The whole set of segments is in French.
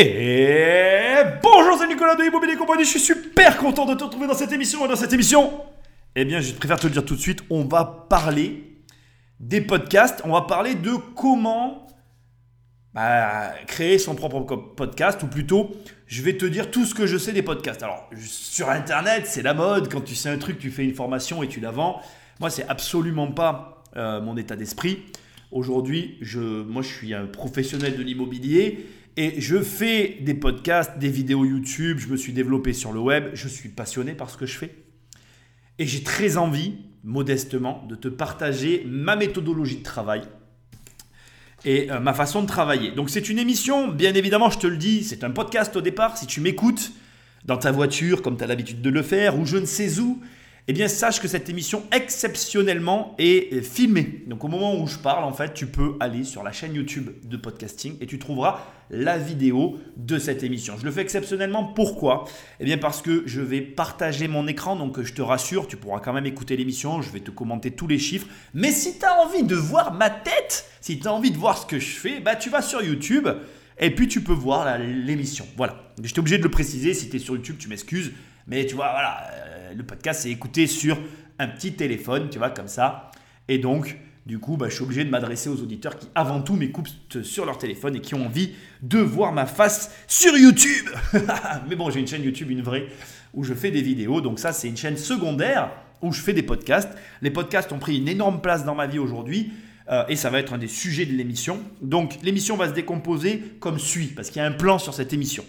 Et bonjour, c'est Nicolas de Immobilier Compagnie. Je suis super content de te retrouver dans cette émission. Et dans cette émission, eh bien, je préfère te le dire tout de suite, on va parler des podcasts. On va parler de comment bah, créer son propre podcast, ou plutôt, je vais te dire tout ce que je sais des podcasts. Alors, sur Internet, c'est la mode. Quand tu sais un truc, tu fais une formation et tu la vends. Moi, c'est absolument pas euh, mon état d'esprit. Aujourd'hui, je, moi, je suis un professionnel de l'immobilier et je fais des podcasts, des vidéos YouTube, je me suis développé sur le web, je suis passionné par ce que je fais. Et j'ai très envie, modestement, de te partager ma méthodologie de travail et euh, ma façon de travailler. Donc c'est une émission, bien évidemment, je te le dis, c'est un podcast au départ. Si tu m'écoutes dans ta voiture, comme tu as l'habitude de le faire, ou je ne sais où, eh bien sache que cette émission exceptionnellement est filmée. Donc au moment où je parle, en fait, tu peux aller sur la chaîne YouTube de podcasting et tu trouveras la vidéo de cette émission. Je le fais exceptionnellement. Pourquoi? Eh bien parce que je vais partager mon écran, donc je te rassure, tu pourras quand même écouter l'émission, je vais te commenter tous les chiffres. Mais si tu as envie de voir ma tête, si tu as envie de voir ce que je fais, bah tu vas sur YouTube et puis tu peux voir l'émission. Voilà. J'étais obligé de le préciser, si tu es sur YouTube, tu m'excuses. Mais tu vois, voilà, euh, le podcast c'est écouté sur un petit téléphone, tu vois, comme ça. Et donc, du coup, bah, je suis obligé de m'adresser aux auditeurs qui, avant tout, m'écoutent sur leur téléphone et qui ont envie de voir ma face sur YouTube. Mais bon, j'ai une chaîne YouTube, une vraie, où je fais des vidéos. Donc ça, c'est une chaîne secondaire où je fais des podcasts. Les podcasts ont pris une énorme place dans ma vie aujourd'hui. Euh, et ça va être un des sujets de l'émission. Donc l'émission va se décomposer comme suit, parce qu'il y a un plan sur cette émission.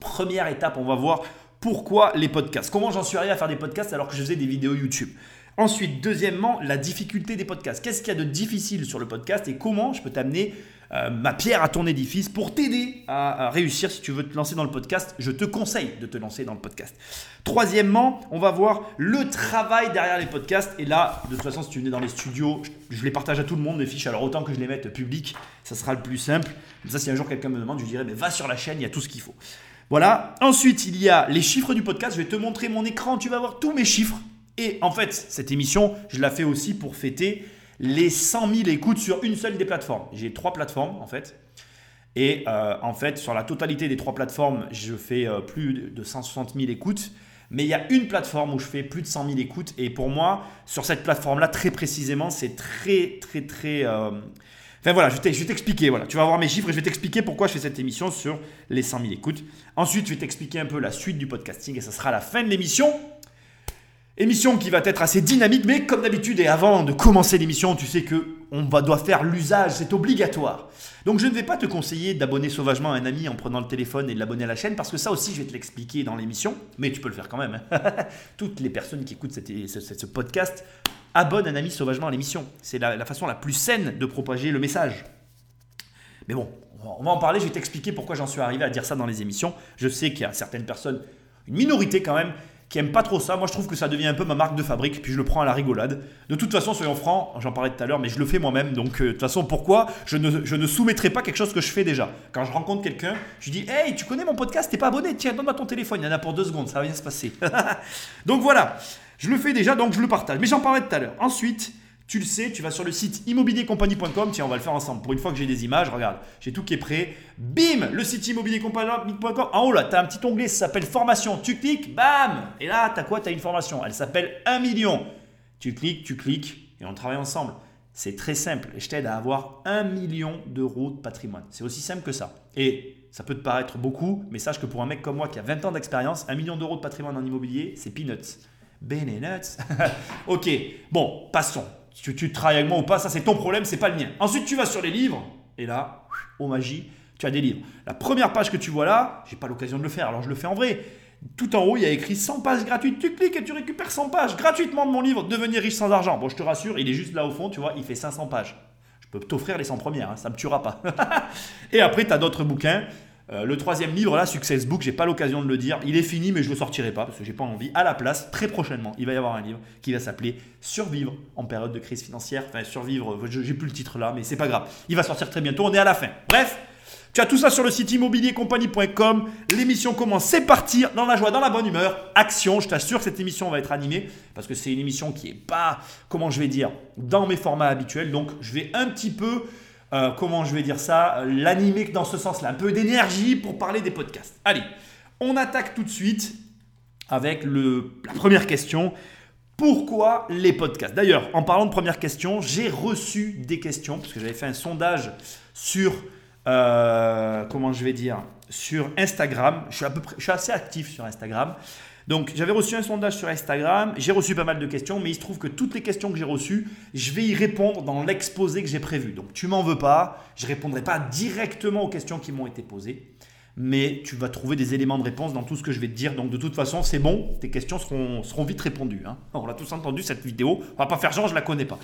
Première étape, on va voir pourquoi les podcasts Comment j'en suis arrivé à faire des podcasts alors que je faisais des vidéos YouTube Ensuite, deuxièmement, la difficulté des podcasts. Qu'est-ce qu'il y a de difficile sur le podcast et comment je peux t'amener euh, ma pierre à ton édifice pour t'aider à, réussir si tu veux te lancer dans le podcast. Je te conseille de te lancer dans le podcast. Troisièmement, on va voir le travail derrière les podcasts. Et là, de toute façon, si tu venais dans les studios, je, les partage à tout le monde, les fiches. Alors autant que je les mette public, ça sera le plus simple. Comme ça, si un jour quelqu'un me demande, je dirais, mais va sur la chaîne, il y a tout ce qu'il faut. Voilà. Ensuite, il y a les chiffres du podcast. Je vais te montrer mon écran. Tu vas voir tous mes chiffres. Et en fait, cette émission, je la fais aussi pour fêter les 100 000 écoutes sur une seule des plateformes. J'ai trois plateformes en fait. Et euh, en fait, sur la totalité des trois plateformes, je fais euh, plus de 160 000 écoutes. Mais il y a une plateforme où je fais plus de 100 000 écoutes. Et pour moi, sur cette plateforme-là, très précisément, c'est très, très, très... Euh, Enfin voilà, je vais t'expliquer. Voilà. Tu vas voir mes chiffres et je vais t'expliquer pourquoi je fais cette émission sur les 100 000 écoutes. Ensuite, je vais t'expliquer un peu la suite du podcasting et ça sera la fin de l'émission. Émission qui va être assez dynamique, mais comme d'habitude et avant de commencer l'émission, tu sais que on va, doit faire l'usage, c'est obligatoire. Donc je ne vais pas te conseiller d'abonner sauvagement à un ami en prenant le téléphone et de l'abonner à la chaîne, parce que ça aussi je vais te l'expliquer dans l'émission, mais tu peux le faire quand même. Hein. Toutes les personnes qui écoutent ce podcast abonne un ami sauvagement à l'émission. C'est la, façon la plus saine de propager le message. Mais bon, on va en parler, je vais t'expliquer pourquoi j'en suis arrivé à dire ça dans les émissions. Je sais qu'il y a certaines personnes, une minorité quand même, qui n'aiment pas trop ça. Moi, je trouve que ça devient un peu ma marque de fabrique, puis je le prends à la rigolade. De toute façon, soyons francs, j'en parlais tout à l'heure, mais je le fais moi-même. Donc, euh, de toute façon, pourquoi je ne, je ne soumettrai pas quelque chose que je fais déjà? Quand je rencontre quelqu'un, je dis Hey, tu connais mon podcast, t'es pas abonné? Tiens, donne-moi ton téléphone, il y en a pour deux secondes, ça va bien se passer. donc voilà. Je le fais déjà, donc je le partage. Mais j'en parlais tout à l'heure. Ensuite, tu le sais, tu vas sur le site immobiliercompagnie.com. Tiens, on va le faire ensemble. Pour une fois que j'ai des images, regarde, j'ai tout qui est prêt. Bim Le site immobiliercompagnie.com. En haut, là, tu as un petit onglet, ça s'appelle formation. Tu cliques, bam Et là, tu as quoi? Tu as une formation. Elle s'appelle 1 million. Tu cliques, tu cliques, et on travaille ensemble. C'est très simple. Et je t'aide à avoir 1 million d'euros de patrimoine. C'est aussi simple que ça. Et ça peut te paraître beaucoup, mais sache que pour un mec comme moi qui a 20 ans d'expérience, 1 million d'euros de patrimoine en immobilier, c'est peanuts. Ben nuts. ok, bon, passons. Tu, tu travailles avec moi ou pas, ça c'est ton problème, c'est pas le mien. Ensuite, tu vas sur les livres, et là, oh magie, tu as des livres. La première page que tu vois là, j'ai pas l'occasion de le faire, alors je le fais en vrai. Tout en haut, il y a écrit 100 pages gratuites. Tu cliques et tu récupères 100 pages gratuitement de mon livre Devenir riche sans argent. Bon, je te rassure, il est juste là au fond, tu vois, il fait 500 pages. Je peux t'offrir les 100 premières, hein, ça me tuera pas. et après, tu as d'autres bouquins. Euh, le troisième livre, là, Success Book, j'ai pas l'occasion de le dire. Il est fini, mais je le sortirai pas parce que j'ai pas envie. À la place, très prochainement, il va y avoir un livre qui va s'appeler Survivre en période de crise financière. Enfin, survivre, j'ai plus le titre là, mais c'est pas grave. Il va sortir très bientôt. On est à la fin. Bref. Tu as tout ça sur le site immobiliercompagnie.com. L'émission commence, c'est parti, dans la joie, dans la bonne humeur. Action, je t'assure que cette émission va être animée parce que c'est une émission qui est pas, comment je vais dire, dans mes formats habituels. Donc je vais un petit peu euh, comment je vais dire ça, l'animer dans ce sens-là, un peu d'énergie pour parler des podcasts. Allez, on attaque tout de suite avec le, la première question. Pourquoi les podcasts? D'ailleurs, en parlant de première question, j'ai reçu des questions, parce que j'avais fait un sondage sur, euh, comment je vais dire, sur Instagram. Je suis, à peu près, je suis assez actif sur Instagram. Donc j'avais reçu un sondage sur Instagram, j'ai reçu pas mal de questions, mais il se trouve que toutes les questions que j'ai reçues, je vais y répondre dans l'exposé que j'ai prévu. Donc tu m'en veux pas, je répondrai pas directement aux questions qui m'ont été posées mais tu vas trouver des éléments de réponse dans tout ce que je vais te dire. Donc de toute façon, c'est bon, tes questions seront, seront vite répondues. Hein. On l'a tous entendu cette vidéo, on va pas faire genre, je la connais pas.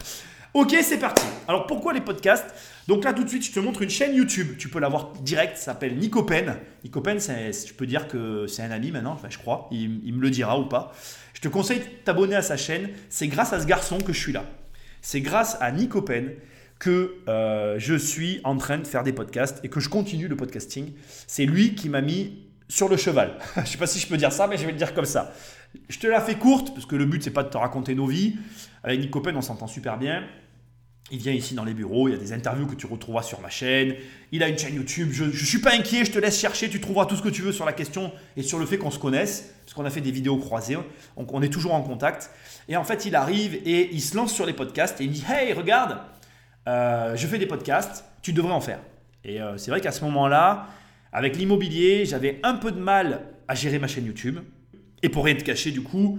Ok, c'est parti. Alors pourquoi les podcasts? Donc là tout de suite, je te montre une chaîne YouTube. Tu peux la voir direct, ça s'appelle Nicopen. Nicopen, je peux dire que c'est un ami maintenant, enfin je crois, il, me le dira ou pas. Je te conseille de t'abonner à sa chaîne. C'est grâce à ce garçon que je suis là. C'est grâce à Nicopen que euh, je suis en train de faire des podcasts et que je continue le podcasting. C'est lui qui m'a mis sur le cheval. je ne sais pas si je peux dire ça, mais je vais le dire comme ça. Je te la fais courte, parce que le but, c'est pas de te raconter nos vies. Avec Nick Copen, on s'entend super bien. Il vient ici dans les bureaux, il y a des interviews que tu retrouveras sur ma chaîne. Il a une chaîne YouTube. Je ne suis pas inquiet, je te laisse chercher. Tu trouveras tout ce que tu veux sur la question et sur le fait qu'on se connaisse, parce qu'on a fait des vidéos croisées. Donc on est toujours en contact. Et en fait, il arrive et il se lance sur les podcasts et il dit Hey, regarde, euh, je fais des podcasts, tu devrais en faire. Et euh, c'est vrai qu'à ce moment-là, avec l'immobilier, j'avais un peu de mal à gérer ma chaîne YouTube. Et pour rien te cacher, du coup,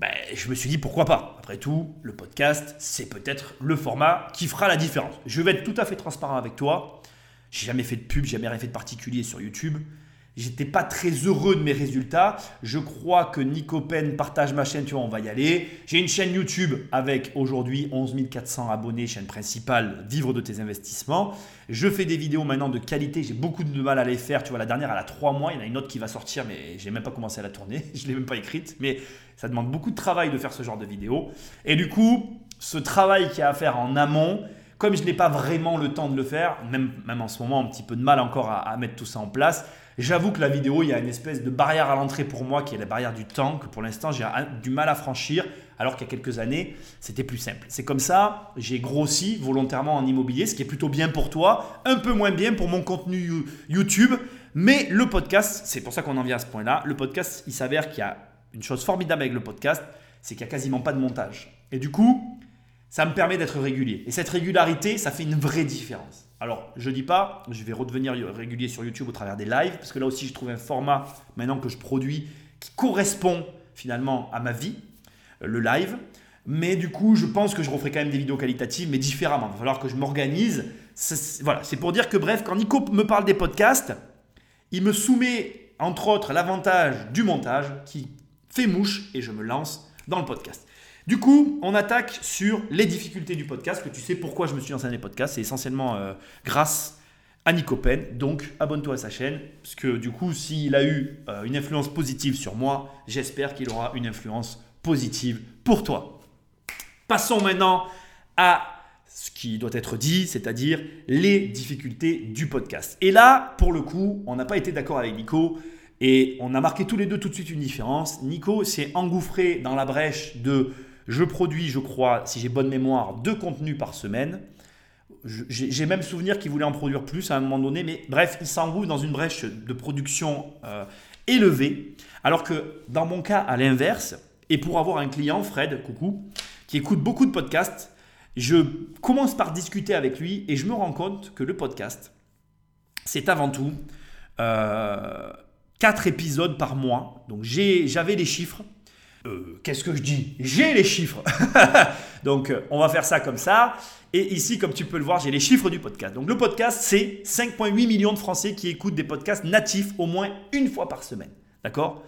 ben, je me suis dit pourquoi pas. Après tout, le podcast, c'est peut-être le format qui fera la différence. Je vais être tout à fait transparent avec toi. J'ai jamais fait de pub, jamais rien fait de particulier sur YouTube. J'étais pas très heureux de mes résultats. Je crois que Nico Pen partage ma chaîne, tu vois, on va y aller. J'ai une chaîne YouTube avec aujourd'hui 11 400 abonnés, chaîne principale, vivre de tes investissements. Je fais des vidéos maintenant de qualité, j'ai beaucoup de mal à les faire. Tu vois, la dernière, elle a 3 mois, il y en a une autre qui va sortir, mais j'ai même pas commencé à la tourner, je l'ai même pas écrite. Mais ça demande beaucoup de travail de faire ce genre de vidéo. Et du coup, ce travail qu'il y a à faire en amont, comme je n'ai pas vraiment le temps de le faire, même, en ce moment, un petit peu de mal encore à, à mettre tout ça en place, J'avoue que la vidéo, il y a une espèce de barrière à l'entrée pour moi qui est la barrière du temps, que pour l'instant j'ai du mal à franchir, alors qu'il y a quelques années, c'était plus simple. C'est comme ça, j'ai grossi volontairement en immobilier, ce qui est plutôt bien pour toi, un peu moins bien pour mon contenu YouTube, mais le podcast, c'est pour ça qu'on en vient à ce point-là, le podcast, il s'avère qu'il y a une chose formidable avec le podcast, c'est qu'il n'y a quasiment pas de montage. Et du coup, ça me permet d'être régulier. Et cette régularité, ça fait une vraie différence. Alors, je dis pas, je vais redevenir régulier sur YouTube au travers des lives, parce que là aussi, je trouve un format maintenant que je produis qui correspond finalement à ma vie, euh, le live. Mais du coup, je pense que je referai quand même des vidéos qualitatives, mais différemment. Il va falloir que je m'organise. Voilà, c'est pour dire que bref, quand Nico me parle des podcasts, il me soumet entre autres l'avantage du montage qui fait mouche et je me lance dans le podcast. Du coup, on attaque sur les difficultés du podcast, que tu sais pourquoi je me suis lancé dans les podcasts. C'est essentiellement euh, grâce à Nico Pen. Donc, abonne-toi à sa chaîne, parce que du coup, s'il a eu euh, une influence positive sur moi, j'espère qu'il aura une influence positive pour toi. Passons maintenant à ce qui doit être dit, c'est-à-dire les difficultés du podcast. Et là, pour le coup, on n'a pas été d'accord avec Nico. Et on a marqué tous les deux tout de suite une différence. Nico s'est engouffré dans la brèche de je produis, je crois, si j'ai bonne mémoire, deux contenus par semaine. J'ai même souvenir qu'il voulait en produire plus à un moment donné, mais bref, il s'engouffre dans une brèche de production euh, élevée. Alors que dans mon cas, à l'inverse, et pour avoir un client, Fred, coucou, qui écoute beaucoup de podcasts, je commence par discuter avec lui et je me rends compte que le podcast, c'est avant tout euh, 4 épisodes par mois. Donc j'avais les chiffres. Euh, qu'est-ce que je dis? J'ai les chiffres. Donc, euh, on va faire ça comme ça. Et ici, comme tu peux le voir, j'ai les chiffres du podcast. Donc, le podcast, c'est 5,8 millions de Français qui écoutent des podcasts natifs au moins une fois par semaine. D'accord?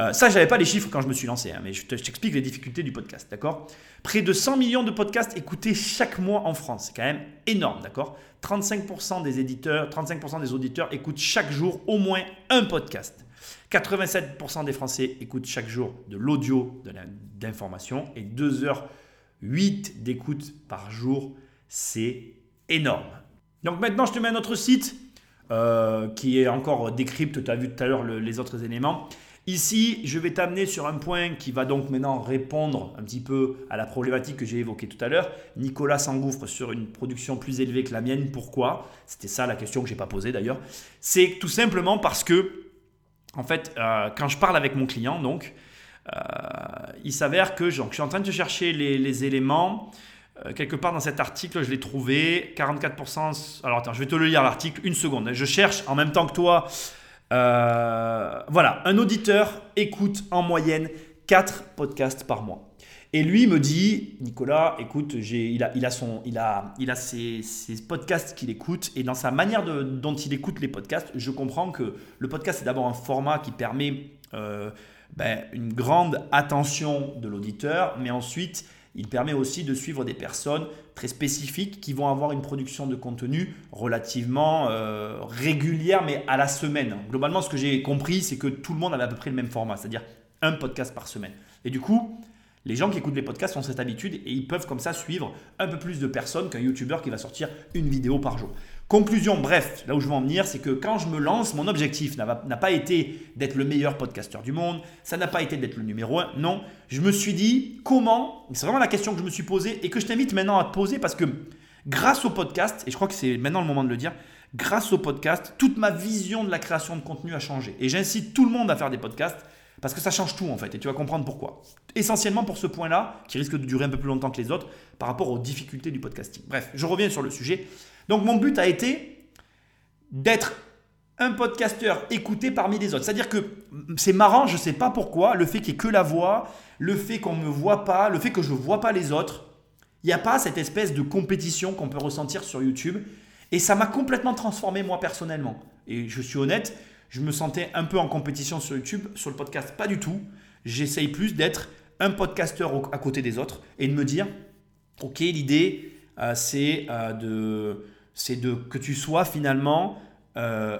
Euh, Ça, je n'avais pas les chiffres quand je me suis lancé, hein, mais je t'explique les difficultés du podcast. D'accord? Près de 100 millions de podcasts écoutés chaque mois en France. C'est quand même énorme. D'accord? 35% des éditeurs, 35% des auditeurs écoutent chaque jour au moins un podcast. 87% des Français écoutent chaque jour de l'audio d'information et 2h08 d'écoute par jour, c'est énorme. Donc maintenant, je te mets à notre site euh, qui est encore décrypte, tu as vu tout à l'heure les autres éléments. Ici, je vais t'amener sur un point qui va donc maintenant répondre un petit peu à la problématique que j'ai évoquée tout à l'heure. Nicolas s'engouffre sur une production plus élevée que la mienne. Pourquoi? C'était ça la question que j'ai pas posée d'ailleurs. C'est tout simplement parce que, en fait, euh, quand je parle avec mon client, donc, euh, il s'avère que je suis en train de chercher les, éléments. Euh, quelque part dans cet article, je l'ai trouvé. 44%. Alors attends, je vais te le lire l'article une seconde. Je cherche en même temps que toi voilà, un auditeur écoute en moyenne 4 podcasts par mois. Et lui me dit, Nicolas, écoute, il, a, son, il, a, il a ses, podcasts qu'il écoute, et dans sa manière dont il écoute les podcasts, je comprends que le podcast est d'abord un format qui permet euh, ben, une grande attention de l'auditeur, mais ensuite il permet aussi de suivre des personnes très spécifiques qui vont avoir une production de contenu relativement euh, régulière, mais à la semaine. Globalement, ce que j'ai compris, c'est que tout le monde avait à peu près le même format, c'est-à-dire un podcast par semaine. Et du coup, les gens qui écoutent les podcasts ont cette habitude et ils peuvent comme ça suivre un peu plus de personnes qu'un YouTuber qui va sortir une vidéo par jour. Conclusion, bref, là où je veux en venir, c'est que quand je me lance, mon objectif n'a pas été d'être le meilleur podcasteur du monde, ça n'a pas été d'être le numéro un, non. Je me suis dit comment, c'est vraiment la question que je me suis posée et que je t'invite maintenant à te poser parce que grâce au podcast, et je crois que c'est maintenant le moment de le dire, grâce au podcast, toute ma vision de la création de contenu a changé. Et j'incite tout le monde à faire des podcasts parce que ça change tout en fait, et tu vas comprendre pourquoi. Essentiellement pour ce point-là, qui risque de durer un peu plus longtemps que les autres, par rapport aux difficultés du podcasting. Bref, je reviens sur le sujet. Donc mon but a été d'être un podcasteur écouté parmi les autres. C'est-à-dire que c'est marrant, je ne sais pas pourquoi, le fait qu'il n'y ait que la voix, le fait qu'on ne me voit pas, le fait que je ne vois pas les autres, il n'y a pas cette espèce de compétition qu'on peut ressentir sur YouTube. Et ça m'a complètement transformé moi personnellement. Et je suis honnête, je me sentais un peu en compétition sur YouTube, sur le podcast, pas du tout. J'essaye plus d'être un podcasteur à côté des autres et de me dire, ok, l'idée, euh, c'est euh, de, de que tu sois finalement euh,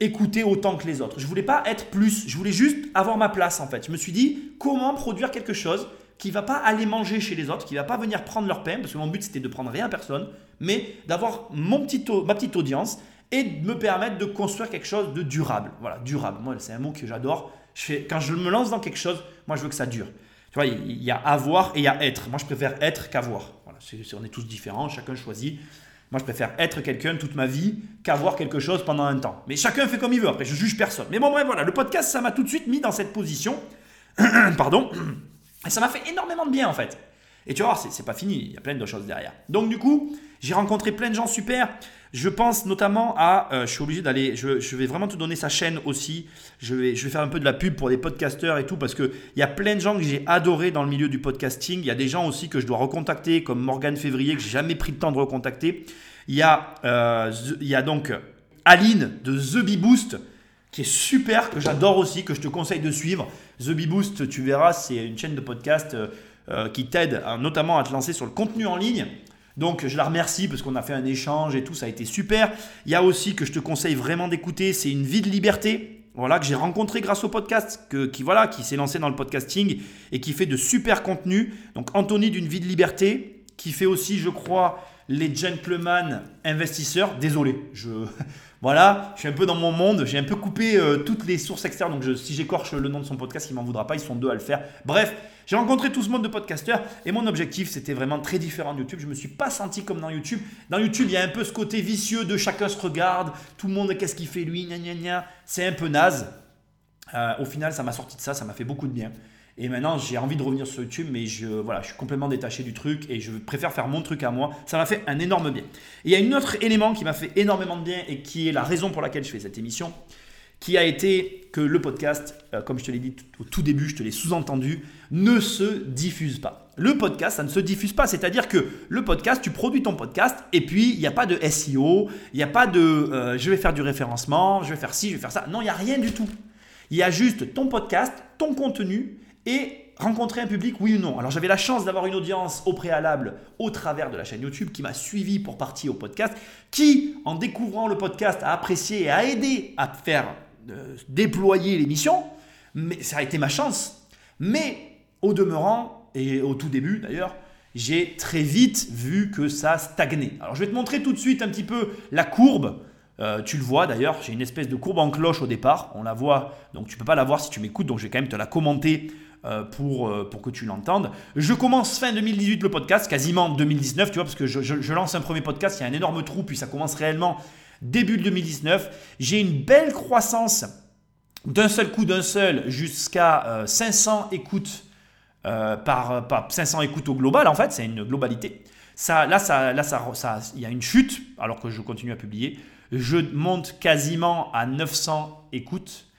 écouté autant que les autres. Je voulais pas être plus, je voulais juste avoir ma place en fait. Je me suis dit, comment produire quelque chose qui va pas aller manger chez les autres, qui va pas venir prendre leur pain, parce que mon but c'était de prendre rien à personne, mais d'avoir mon petit, ma petite audience et de me permettre de construire quelque chose de durable. Voilà, durable. Moi, c'est un mot que j'adore. Je quand je me lance dans quelque chose, moi, je veux que ça dure. Tu vois, il y a avoir et il y a être. Moi, je préfère être qu'avoir. Voilà, on est tous différents, chacun choisit. Moi, je préfère être quelqu'un toute ma vie qu'avoir quelque chose pendant un temps. Mais chacun fait comme il veut. Après, je juge personne. Mais bon, bref, voilà, le podcast, ça m'a tout de suite mis dans cette position. Pardon. Et ça m'a fait énormément de bien, en fait. Et tu vois, c'est pas fini. Il y a plein de choses derrière. Donc, du coup, j'ai rencontré plein de gens super. Je pense notamment à, euh, je suis obligé d'aller, je, vais vraiment te donner sa chaîne aussi. Je vais, je vais faire un peu de la pub pour des podcasteurs et tout parce qu'il y a plein de gens que j'ai adoré dans le milieu du podcasting. Il y a des gens aussi que je dois recontacter comme Morgan Février que j'ai jamais pris le temps de recontacter. Il y a, euh, il y a donc Aline de The Bee Boost qui est super, que j'adore aussi, que je te conseille de suivre. The Bee Boost, tu verras, c'est une chaîne de podcast euh, qui t'aide notamment à te lancer sur le contenu en ligne. Donc je la remercie parce qu'on a fait un échange et tout, ça a été super. Il y a aussi que je te conseille vraiment d'écouter, c'est une vie de liberté. Voilà, que j'ai rencontré grâce au podcast, qui voilà, qui s'est lancé dans le podcasting et qui fait de super contenu. Donc Anthony d'une vie de liberté, qui fait aussi, je crois, les gentlemen investisseurs. Désolé, je, voilà, je suis un peu dans mon monde, j'ai un peu coupé euh, toutes les sources externes, donc si j'écorche le nom de son podcast, il m'en voudra pas, ils sont deux à le faire. Bref, j'ai rencontré tout ce monde de podcasteurs et mon objectif, c'était vraiment très différent de YouTube. Je me suis pas senti comme dans YouTube. Dans YouTube, il y a un peu ce côté vicieux de chacun se regarde, tout le monde, qu'est-ce qu'il fait lui, gna gna gna. C'est un peu naze. Euh, au final, ça m'a sorti de ça, ça m'a fait beaucoup de bien. Et maintenant, j'ai envie de revenir sur YouTube, mais je, voilà, je suis complètement détaché du truc et je préfère faire mon truc à moi. Ça m'a fait un énorme bien. il y a un autre élément qui m'a fait énormément de bien et qui est la raison pour laquelle je fais cette émission, qui a été que le podcast, euh, comme je te l'ai dit au tout début, je te l'ai sous-entendu, ne se diffuse pas. Le podcast, ça ne se diffuse pas. C'est-à-dire que le podcast, tu produis ton podcast et puis il n'y a pas de SEO, il n'y a pas de euh, je vais faire du référencement, je vais faire ci, je vais faire ça. Non, il n'y a rien du tout. Il y a juste ton podcast, ton contenu et rencontrer un public, oui ou non. Alors j'avais la chance d'avoir une audience au préalable au travers de la chaîne YouTube qui m'a suivi pour partir au podcast, qui en découvrant le podcast a apprécié et a aidé à faire euh, déployer l'émission, mais ça a été ma chance. Mais au demeurant, et au tout début d'ailleurs, j'ai très vite vu que ça stagnait. Alors je vais te montrer tout de suite un petit peu la courbe Euh, tu le vois d'ailleurs, j'ai une espèce de courbe en cloche au départ. On la voit, donc tu peux pas la voir si tu m'écoutes, donc je vais quand même te la commenter pour, euh, pour que tu l'entendes. Je commence fin 2018 le podcast, quasiment 2019, tu vois, parce que je, lance un premier podcast, il y a un énorme trou, puis ça commence réellement début 2019. J'ai une belle croissance d'un seul coup, d'un seul, jusqu'à 500 écoutes par, par 500 écoutes au global, en fait, c'est une globalité. Ça, là, ça, il y a une chute, alors que je continue à publier. Je monte quasiment à 900 écoutes.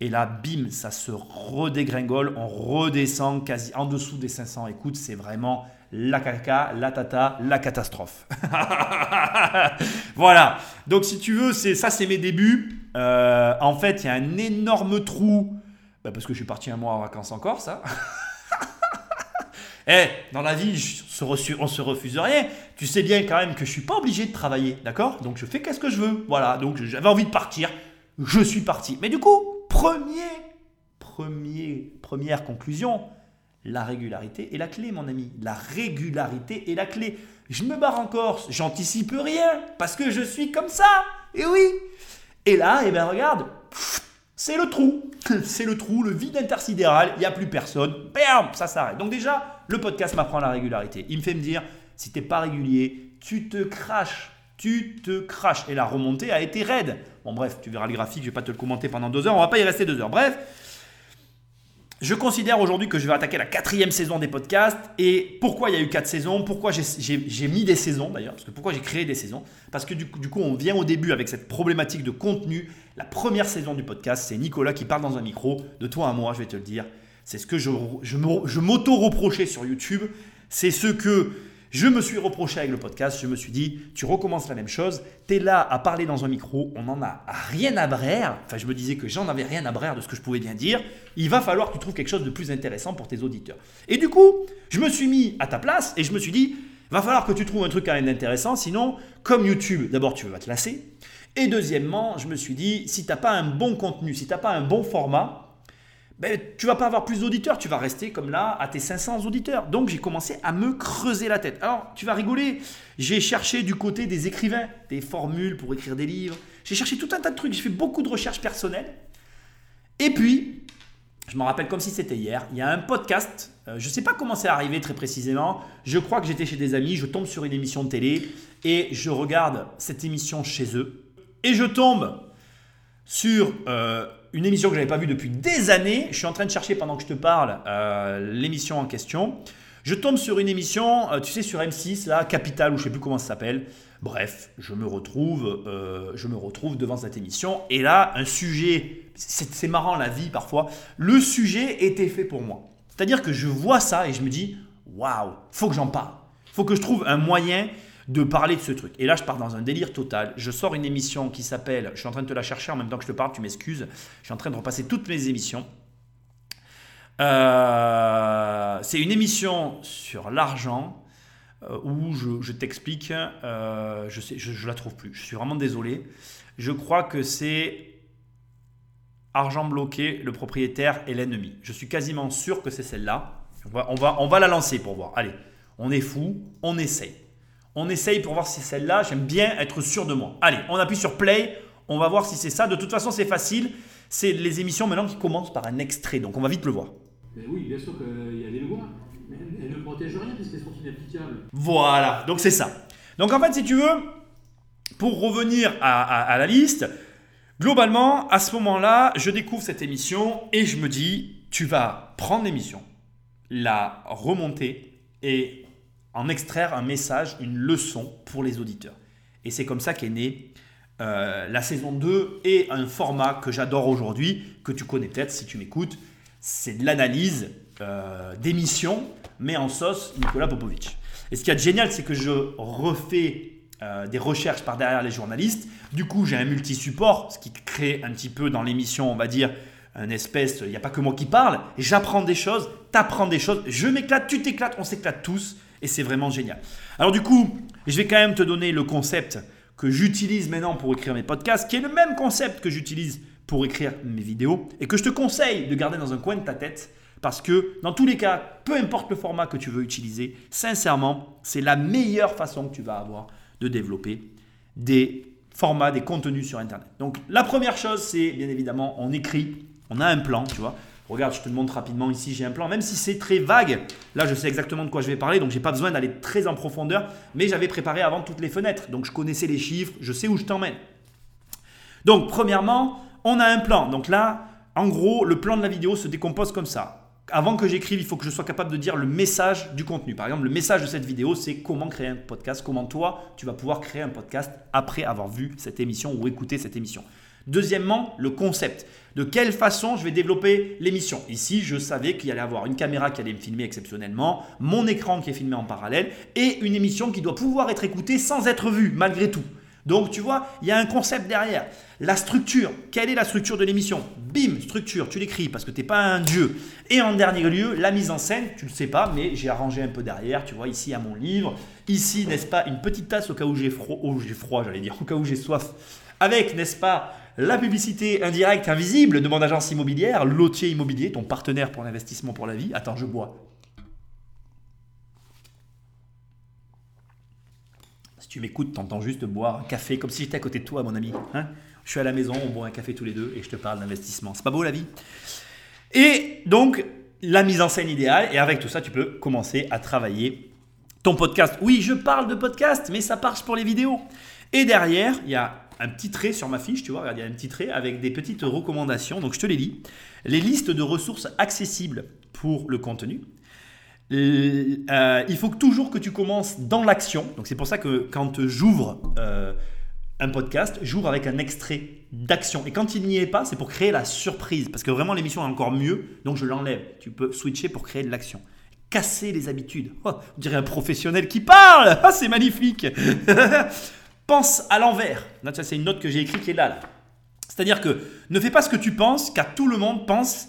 Et là, bim, ça se redégringole. On redescend quasi en dessous des 500 écoutes. C'est vraiment la caca, la tata, la catastrophe. voilà. Donc, si tu veux, c'est ça, c'est mes débuts. Euh, en fait, il y a un énorme trou. Bah, parce que je suis parti un mois en vacances encore, ça. Eh, dans la vie, on se refuse rien. Tu sais bien quand même que je suis pas obligé de travailler, d'accord? Donc je fais qu'est-ce que je veux. Voilà, donc j'avais envie de partir. Je suis parti. Mais du coup, premier, premier, première conclusion, la régularité est la clé, mon ami. La régularité est la clé. Je me barre en Corse, j'anticipe rien parce que je suis comme ça. Et oui. Et là, eh ben regarde, c'est le trou. C'est le trou, le vide intersidéral, il n'y a plus personne. Bam, ça s'arrête. Donc déjà, le podcast m'apprend la régularité. Il me fait me dire, si tu n'es pas régulier, tu te craches. Tu te craches. Et la remontée a été raide. Bon bref, tu verras le graphique, je ne vais pas te le commenter pendant deux heures, on va pas y rester deux heures. Bref, je considère aujourd'hui que je vais attaquer la quatrième saison des podcasts. Et pourquoi il y a eu quatre saisons Pourquoi j'ai mis des saisons d'ailleurs Parce que pourquoi j'ai créé des saisons Parce que du coup, on vient au début avec cette problématique de contenu. La première saison du podcast, c'est Nicolas qui parle dans un micro. De toi à moi, je vais te le dire. C'est ce que je, je m'auto-reprochais sur YouTube. C'est ce que je me suis reproché avec le podcast, je me suis dit, tu recommences la même chose, tu es là à parler dans un micro, on n'en a rien à braire, enfin je me disais que j'en avais rien à braire de ce que je pouvais bien dire, il va falloir que tu trouves quelque chose de plus intéressant pour tes auditeurs. Et du coup, je me suis mis à ta place et je me suis dit, va falloir que tu trouves un truc quand même intéressant, sinon, comme YouTube, d'abord tu vas te lasser, et deuxièmement, je me suis dit, si tu n'as pas un bon contenu, si tu n'as pas un bon format, ben, tu vas pas avoir plus d'auditeurs, tu vas rester comme là à tes 500 auditeurs. Donc j'ai commencé à me creuser la tête. Alors tu vas rigoler, j'ai cherché du côté des écrivains, des formules pour écrire des livres, j'ai cherché tout un tas de trucs, j'ai fait beaucoup de recherches personnelles. Et puis, je m'en rappelle comme si c'était hier, il y a un podcast, euh, je ne sais pas comment c'est arrivé très précisément, je crois que j'étais chez des amis, je tombe sur une émission de télé et je regarde cette émission chez eux et je tombe sur... Euh, une émission que je n'avais pas vue depuis des années. Je suis en train de chercher pendant que je te parle euh, l'émission en question. Je tombe sur une émission, euh, tu sais, sur M6, là, Capital, ou je sais plus comment ça s'appelle. Bref, je me retrouve, euh, je me retrouve devant cette émission. Et là, un sujet, c'est marrant la vie parfois. Le sujet était fait pour moi. C'est-à-dire que je vois ça et je me dis, waouh, faut que j'en parle. Faut que je trouve un moyen de parler de ce truc. Et là, je pars dans un délire total. Je sors une émission qui s'appelle, je suis en train de te la chercher en même temps que je te parle, tu m'excuses, je suis en train de repasser toutes mes émissions. Euh, c'est une émission sur l'argent euh, où je, t'explique, euh, je sais, je, la trouve plus. Je suis vraiment désolé. Je crois que c'est argent bloqué, le propriétaire et l'ennemi. Je suis quasiment sûr que c'est celle-là. On va, on, va, on va la lancer pour voir. Allez, on est fou, on essaye. On essaye pour voir si c'est celle-là. J'aime bien être sûr de moi. Allez, on appuie sur play. On va voir si c'est ça. De toute façon, c'est facile. C'est les émissions maintenant qui commencent par un extrait. Donc on va vite le voir. oui, bien sûr qu'il y a des lois. Elles ne protègent rien puisqu'elles sont inapplicables. Voilà, donc c'est ça. Donc en fait, si tu veux, pour revenir à, la liste, globalement, à ce moment-là, je découvre cette émission et je me dis, tu vas prendre l'émission, la remonter et en extraire un message, une leçon pour les auditeurs. Et c'est comme ça qu'est née euh, la saison 2 et un format que j'adore aujourd'hui, que tu connais peut-être si tu m'écoutes. C'est de l'analyse euh, d'émissions, mais en sauce Nicolas Popovic. Et ce qui est génial, c'est que je refais euh, des recherches par derrière les journalistes. Du coup, j'ai un multi-support, ce qui crée un petit peu dans l'émission, on va dire, un espèce, il n'y a pas que moi qui parle. J'apprends des choses, tu apprends des choses, je m'éclate, tu t'éclates, on s'éclate tous et c'est vraiment génial. Alors du coup, je vais quand même te donner le concept que j'utilise maintenant pour écrire mes podcasts, qui est le même concept que j'utilise pour écrire mes vidéos, et que je te conseille de garder dans un coin de ta tête, parce que dans tous les cas, peu importe le format que tu veux utiliser, sincèrement, c'est la meilleure façon que tu vas avoir de développer des format, des contenus sur Internet. Donc la première chose, c'est bien évidemment, on écrit, on a un plan, tu vois. Regarde, je te le montre rapidement ici, j'ai un plan, même si c'est très vague. Là, je sais exactement de quoi je vais parler, donc j'ai pas besoin d'aller très en profondeur, mais j'avais préparé avant toutes les fenêtres, donc je connaissais les chiffres, je sais où je t'emmène. Donc, premièrement, on a un plan. Donc là, en gros, le plan de la vidéo se décompose comme ça. Avant que j'écrive, il faut que je sois capable de dire le message du contenu. Par exemple, le message de cette vidéo, c'est comment créer un podcast, comment toi, tu vas pouvoir créer un podcast après avoir vu cette émission ou écouté cette émission. Deuxièmement, le concept. De quelle façon je vais développer l'émission? Ici, je savais qu'il y allait avoir une caméra qui allait me filmer exceptionnellement, mon écran qui est filmé en parallèle et une émission qui doit pouvoir être écoutée sans être vue malgré tout. Donc tu vois, il y a un concept derrière. La structure, quelle est la structure de l'émission? Bim, structure, tu l'écris parce que tu n'es pas un dieu. Et en dernier lieu, la mise en scène, tu ne le sais pas, mais j'ai arrangé un peu derrière, tu vois, ici à mon livre. Ici, n'est-ce pas, une petite tasse au cas où j'ai froid, oh, j'ai froid, j'allais dire, au cas où j'ai soif. Avec, n'est-ce pas, la publicité indirecte invisible de mon agence immobilière, Lotier Immobilier, ton partenaire pour l'investissement pour la vie. Attends, je bois. Si tu m'écoutes, t'entends juste boire un café comme si j'étais à côté de toi, mon ami. Hein je suis à la maison, on boit un café tous les deux et je te parle d'investissement. C'est pas beau la vie? Et donc, la mise en scène idéale. Et avec tout ça, tu peux commencer à travailler ton podcast. Oui, je parle de podcast, mais ça marche pour les vidéos. Et derrière, il y a un petit trait sur ma fiche, tu vois, regarde, il y a un petit trait avec des petites recommandations. Donc je te les lis. Les listes de ressources accessibles pour le contenu. Euh, il faut toujours que tu commences dans l'action. Donc c'est pour ça que quand j'ouvre euh, un podcast, j'ouvre avec un extrait d'action. Et quand il n'y est pas, c'est pour créer la surprise. Parce que vraiment l'émission est encore mieux. Donc je l'enlève. Tu peux switcher pour créer de l'action. Casser les habitudes. Oh, on dirait un professionnel qui parle. Ah, c'est magnifique. pense à l'envers. Ça, c'est une note que j'ai écrite qui est là. C'est-à-dire que ne fais pas ce que tu penses, car tout le monde pense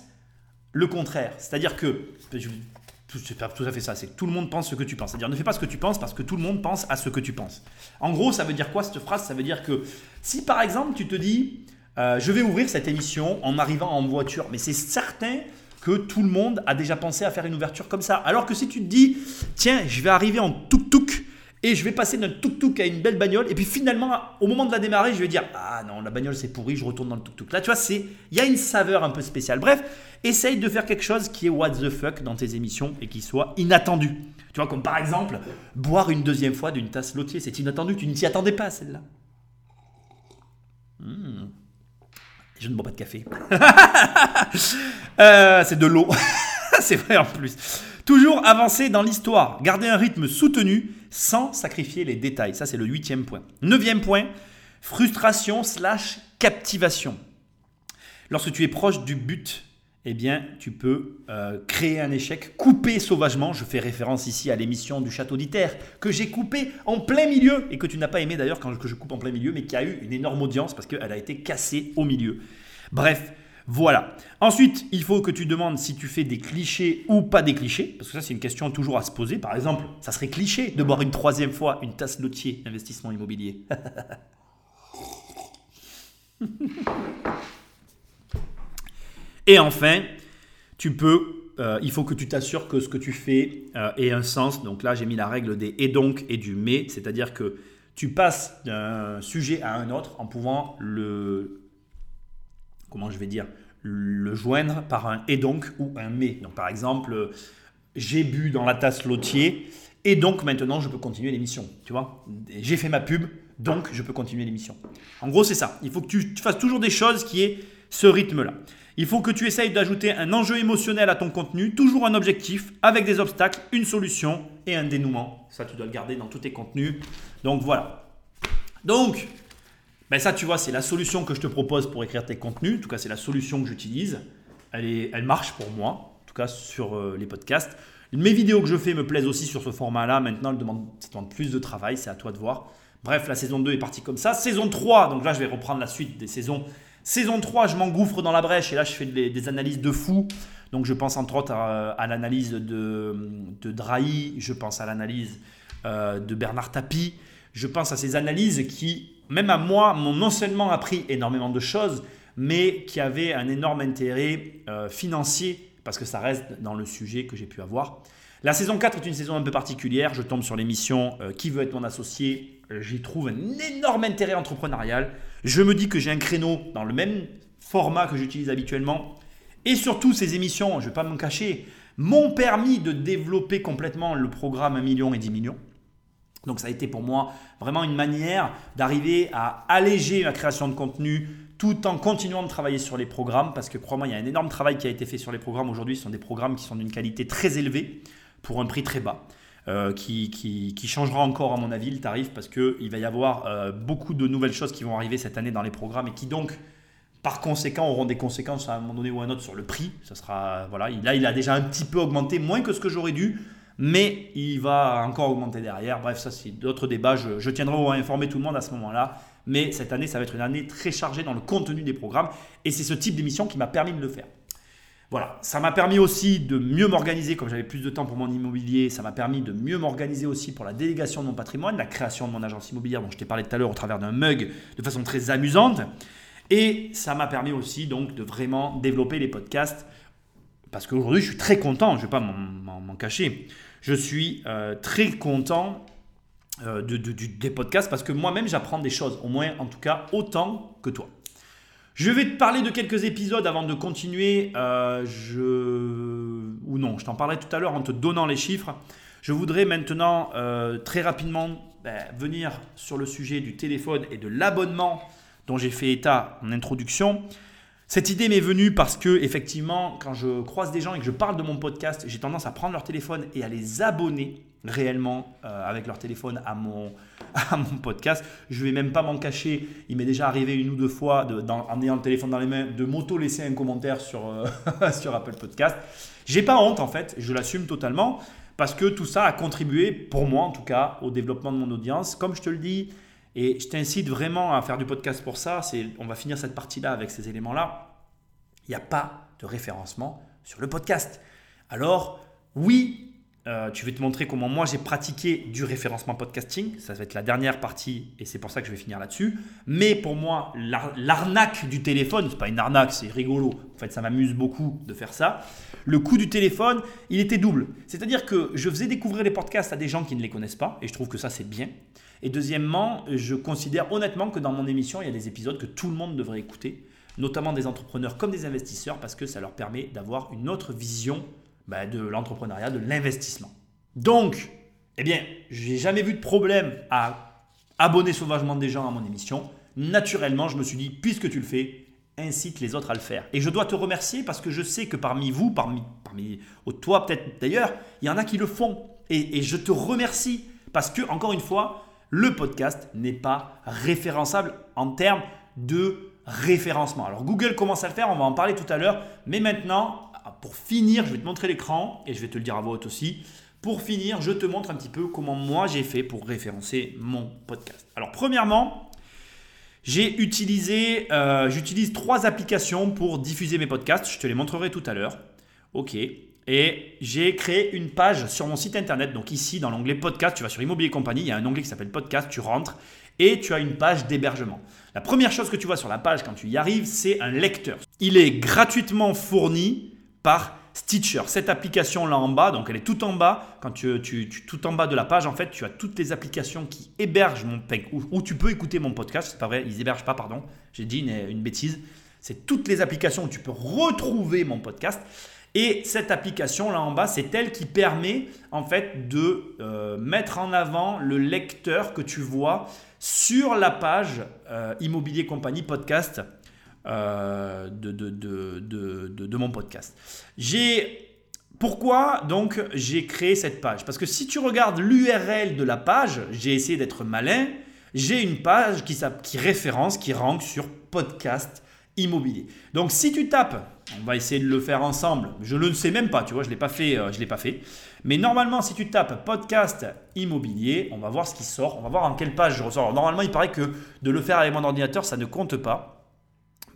le contraire. C'est-à-dire que, c'est pas tout à fait ça, c'est tout le monde pense ce que tu penses. C'est-à-dire ne fais pas ce que tu penses parce que tout le monde pense à ce que tu penses. En gros, ça veut dire quoi cette phrase? Ça veut dire que si par exemple tu te dis, euh, je vais ouvrir cette émission en arrivant en voiture, mais c'est certain que tout le monde a déjà pensé à faire une ouverture comme ça. Alors que si tu te dis, tiens, je vais arriver en tuk-tuk et je vais passer d'un tuk-tuk à une belle bagnole. Et puis finalement, au moment de la démarrer, je vais dire Ah non, la bagnole c'est pourri, je retourne dans le tuk-tuk. Là, tu vois, il y a une saveur un peu spéciale. Bref, essaye de faire quelque chose qui est what the fuck dans tes émissions et qui soit inattendu. Tu vois, comme par exemple, boire une deuxième fois d'une tasse lotier. C'est inattendu, tu ne t'y attendais pas celle-là. Hmm. Je ne bois pas de café. Euh, c'est de l'eau. c'est vrai en plus. Toujours avancer dans l'histoire, garder un rythme soutenu sans sacrifier les détails. Ça, c'est le huitième point. Neuvième point, frustration slash captivation. Lorsque tu es proche du but, eh bien, tu peux euh, créer un échec, couper sauvagement. Je fais référence ici à l'émission du Château d'Iter, que j'ai coupé en plein milieu, et que tu n'as pas aimé d'ailleurs quand je coupe en plein milieu, mais qui a eu une énorme audience parce qu'elle a été cassée au milieu. Bref, voilà. Ensuite, il faut que tu demandes si tu fais des clichés ou pas des clichés, parce que ça, c'est une question toujours à se poser. Par exemple, ça serait cliché de boire une troisième fois une tasse lotier investissement immobilier. Et enfin, tu peux, euh, il faut que tu t'assures que ce que tu fais euh, ait un sens. Donc là, j'ai mis la règle des et donc et du mais, c'est-à-dire que tu passes d'un sujet à un autre en pouvant le, comment je vais dire, le joindre par un et donc ou un mais. Donc par exemple, j'ai bu dans la tasse lotier et donc maintenant je peux continuer l'émission. Tu vois J'ai fait ma pub, donc je peux continuer l'émission. En gros, c'est ça. Il faut que tu fasses toujours des choses qui aient ce rythme-là. Il faut que tu essayes d'ajouter un enjeu émotionnel à ton contenu, toujours un objectif, avec des obstacles, une solution et un dénouement. Ça, tu dois le garder dans tous tes contenus. Donc voilà. Donc, ben ça, tu vois, c'est la solution que je te propose pour écrire tes contenus. En tout cas, c'est la solution que j'utilise. Elle, elle marche pour moi, en tout cas sur euh, les podcasts. Mes vidéos que je fais me plaisent aussi sur ce format-là. Maintenant, elles demandent, ça demande plus de travail, c'est à toi de voir. Bref, la saison 2 est partie comme ça. Saison 3, donc là, je vais reprendre la suite des saisons. Saison 3, je m'engouffre dans la brèche et là, je fais des, analyses de fou. Donc, je pense entre autres à, l'analyse de, de Drahi, je pense à l'analyse euh, de Bernard Tapie. Je pense à ces analyses qui même à moi, m'ont non seulement appris énormément de choses, mais qui avaient un énorme intérêt euh, financier, parce que ça reste dans le sujet que j'ai pu avoir. La saison 4 est une saison un peu particulière. Je tombe sur l'émission euh, Qui veut être mon associé? Euh, J'y trouve un énorme intérêt entrepreneurial. Je me dis que j'ai un créneau dans le même format que j'utilise habituellement. Et surtout, ces émissions, je ne vais pas m'en cacher, m'ont permis de développer complètement le programme 1 million et 10 millions. Donc ça a été pour moi vraiment une manière d'arriver à alléger ma création de contenu tout en continuant de travailler sur les programmes parce que crois-moi, il y a un énorme travail qui a été fait sur les programmes aujourd'hui. Ce sont des programmes qui sont d'une qualité très élevée pour un prix très bas. Euh, qui, qui, changera encore à mon avis le tarif parce qu'il va y avoir euh, beaucoup de nouvelles choses qui vont arriver cette année dans les programmes et qui donc par conséquent auront des conséquences à un moment donné ou à un autre sur le prix. Ça sera, voilà, là il a déjà un petit peu augmenté, moins que ce que j'aurais dû, mais il va encore augmenter derrière. Bref, ça c'est d'autres débats, je, tiendrai à informer tout le monde à ce moment-là. Mais cette année, ça va être une année très chargée dans le contenu des programmes et c'est ce type d'émission qui m'a permis de le faire. Voilà, ça m'a permis aussi de mieux m'organiser, comme j'avais plus de temps pour mon immobilier, ça m'a permis de mieux m'organiser aussi pour la délégation de mon patrimoine, la création de mon agence immobilière dont je t'ai parlé tout à l'heure au travers d'un mug de façon très amusante. Et ça m'a permis aussi donc de vraiment développer les podcasts parce qu'aujourd'hui je suis très content, je ne vais pas m'en cacher, je suis euh, très content euh, de, des podcasts parce que moi-même j'apprends des choses, au moins en tout cas autant que toi. Je vais te parler de quelques épisodes avant de continuer. Euh, je... Ou non, je t'en parlerai tout à l'heure en te donnant les chiffres. Je voudrais maintenant très rapidement ben, venir sur le sujet du téléphone et de l'abonnement dont j'ai fait état en introduction. Cette idée m'est venue parce que effectivement, quand je croise des gens et que je parle de mon podcast, j'ai tendance à prendre leur téléphone et à les abonner réellement euh, avec leur téléphone à mon, podcast. Je vais même pas m'en cacher. Il m'est déjà arrivé une ou deux fois, en ayant le téléphone dans les mains, de m'auto-laisser un commentaire sur, euh, sur Apple Podcast. J'ai pas honte en fait, je l'assume totalement parce que tout ça a contribué, pour moi en tout cas, au développement de mon audience. Comme je te le dis, et je t'incite vraiment à faire du podcast pour ça. C'est, on va finir cette partie-là avec ces éléments-là. Il n'y a pas de référencement sur le podcast. Alors, oui, euh, tu vais te montrer comment moi j'ai pratiqué du référencement podcasting. Ça va être la dernière partie et c'est pour ça que je vais finir là-dessus. Mais pour moi, l'arnaque du téléphone, c'est pas une arnaque, c'est rigolo. En fait, ça m'amuse beaucoup de faire ça. Le coût du téléphone, il était double. C'est-à-dire que je faisais découvrir les podcasts à des gens qui ne les connaissent pas et je trouve que ça c'est bien. Et deuxièmement, je considère honnêtement que dans mon émission, il y a des épisodes que tout le monde devrait écouter, notamment des entrepreneurs comme des investisseurs parce que ça leur permet d'avoir une autre vision bah, de l'entrepreneuriat, de l'investissement. Donc, eh bien, j'ai jamais vu de problème à abonner sauvagement des gens à mon émission. Naturellement, je me suis dit, puisque tu le fais, incite les autres à le faire. Et je dois te remercier parce que je sais que parmi vous, parmi, parmi toi peut-être d'ailleurs, il y en a qui le font. Et, et je te remercie parce que, encore une fois, le podcast n'est pas référençable en termes de référencement. Alors Google commence à le faire, on va en parler tout à l'heure, mais maintenant, pour finir, je vais te montrer l'écran et je vais te le dire à voix haute aussi. Pour finir, je te montre un petit peu comment moi j'ai fait pour référencer mon podcast. Alors premièrement, j'ai utilisé, euh, j'utilise trois applications pour diffuser mes podcasts. Je te les montrerai tout à l'heure. Ok. Et j'ai créé une page sur mon site internet. Donc ici, dans l'onglet podcast, tu vas sur Immobilier Compagnie, il y a un onglet qui s'appelle podcast, tu rentres et tu as une page d'hébergement. La première chose que tu vois sur la page quand tu y arrives, c'est un lecteur. Il est gratuitement fourni par Stitcher. Cette application là en bas, donc elle est tout en bas. Quand tu, tu, tout en bas de la page, en fait, tu as toutes les applications qui hébergent mon où, où tu peux écouter mon podcast. C'est pas vrai, ils hébergent pas, pardon. J'ai dit une, bêtise. C'est toutes les applications où tu peux retrouver mon podcast. Et cette application là en bas, c'est elle qui permet en fait de euh, mettre en avant le lecteur que tu vois sur la page euh, Immobilier Compagnie Podcast euh, de, mon podcast. J'ai pourquoi donc j'ai créé cette page? Parce que si tu regardes l'URL de la page, j'ai essayé d'être malin, j'ai une page qui, qui référence, qui rank sur podcast immobilier. Donc si tu tapes, on va essayer de le faire ensemble, je ne le sais même pas, tu vois, je ne l'ai pas fait, euh, je l'ai pas fait. Mais normalement, si tu tapes podcast immobilier, on va voir ce qui sort, on va voir en quelle page je ressors. normalement, il paraît que de le faire avec mon ordinateur, ça ne compte pas.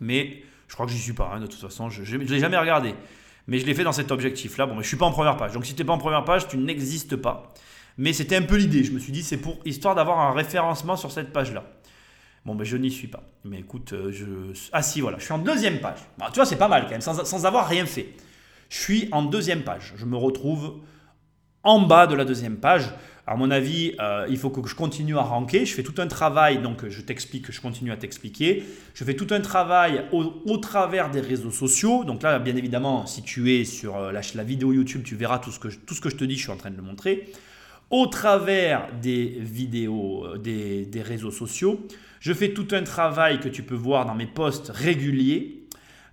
Mais je crois que j'y suis pas, hein, de toute façon. Je ne l'ai jamais regardé. Mais je l'ai fait dans cet objectif-là. Bon, mais je suis pas en première page. Donc si tu n'es pas en première page, tu n'existes pas. Mais c'était un peu l'idée. Je me suis dit, c'est pour histoire d'avoir un référencement sur cette page-là. Bon, ben je n'y suis pas. Mais écoute, euh, je. Ah si, voilà, je suis en deuxième page. Tu vois, c'est pas mal quand même, sans, sans avoir rien fait. Je suis en deuxième page. Je me retrouve en bas de la deuxième page. À mon avis, euh, il faut que je continue à ranker. Je fais tout un travail, donc je t'explique, je continue à t'expliquer. Je fais tout un travail au, travers des réseaux sociaux. Donc là, bien évidemment, si tu es sur euh, la, vidéo YouTube, tu verras tout ce, que je, tout ce que je te dis, je suis en train de le montrer. Au travers des vidéos, des, des réseaux sociaux, je fais tout un travail que tu peux voir dans mes posts réguliers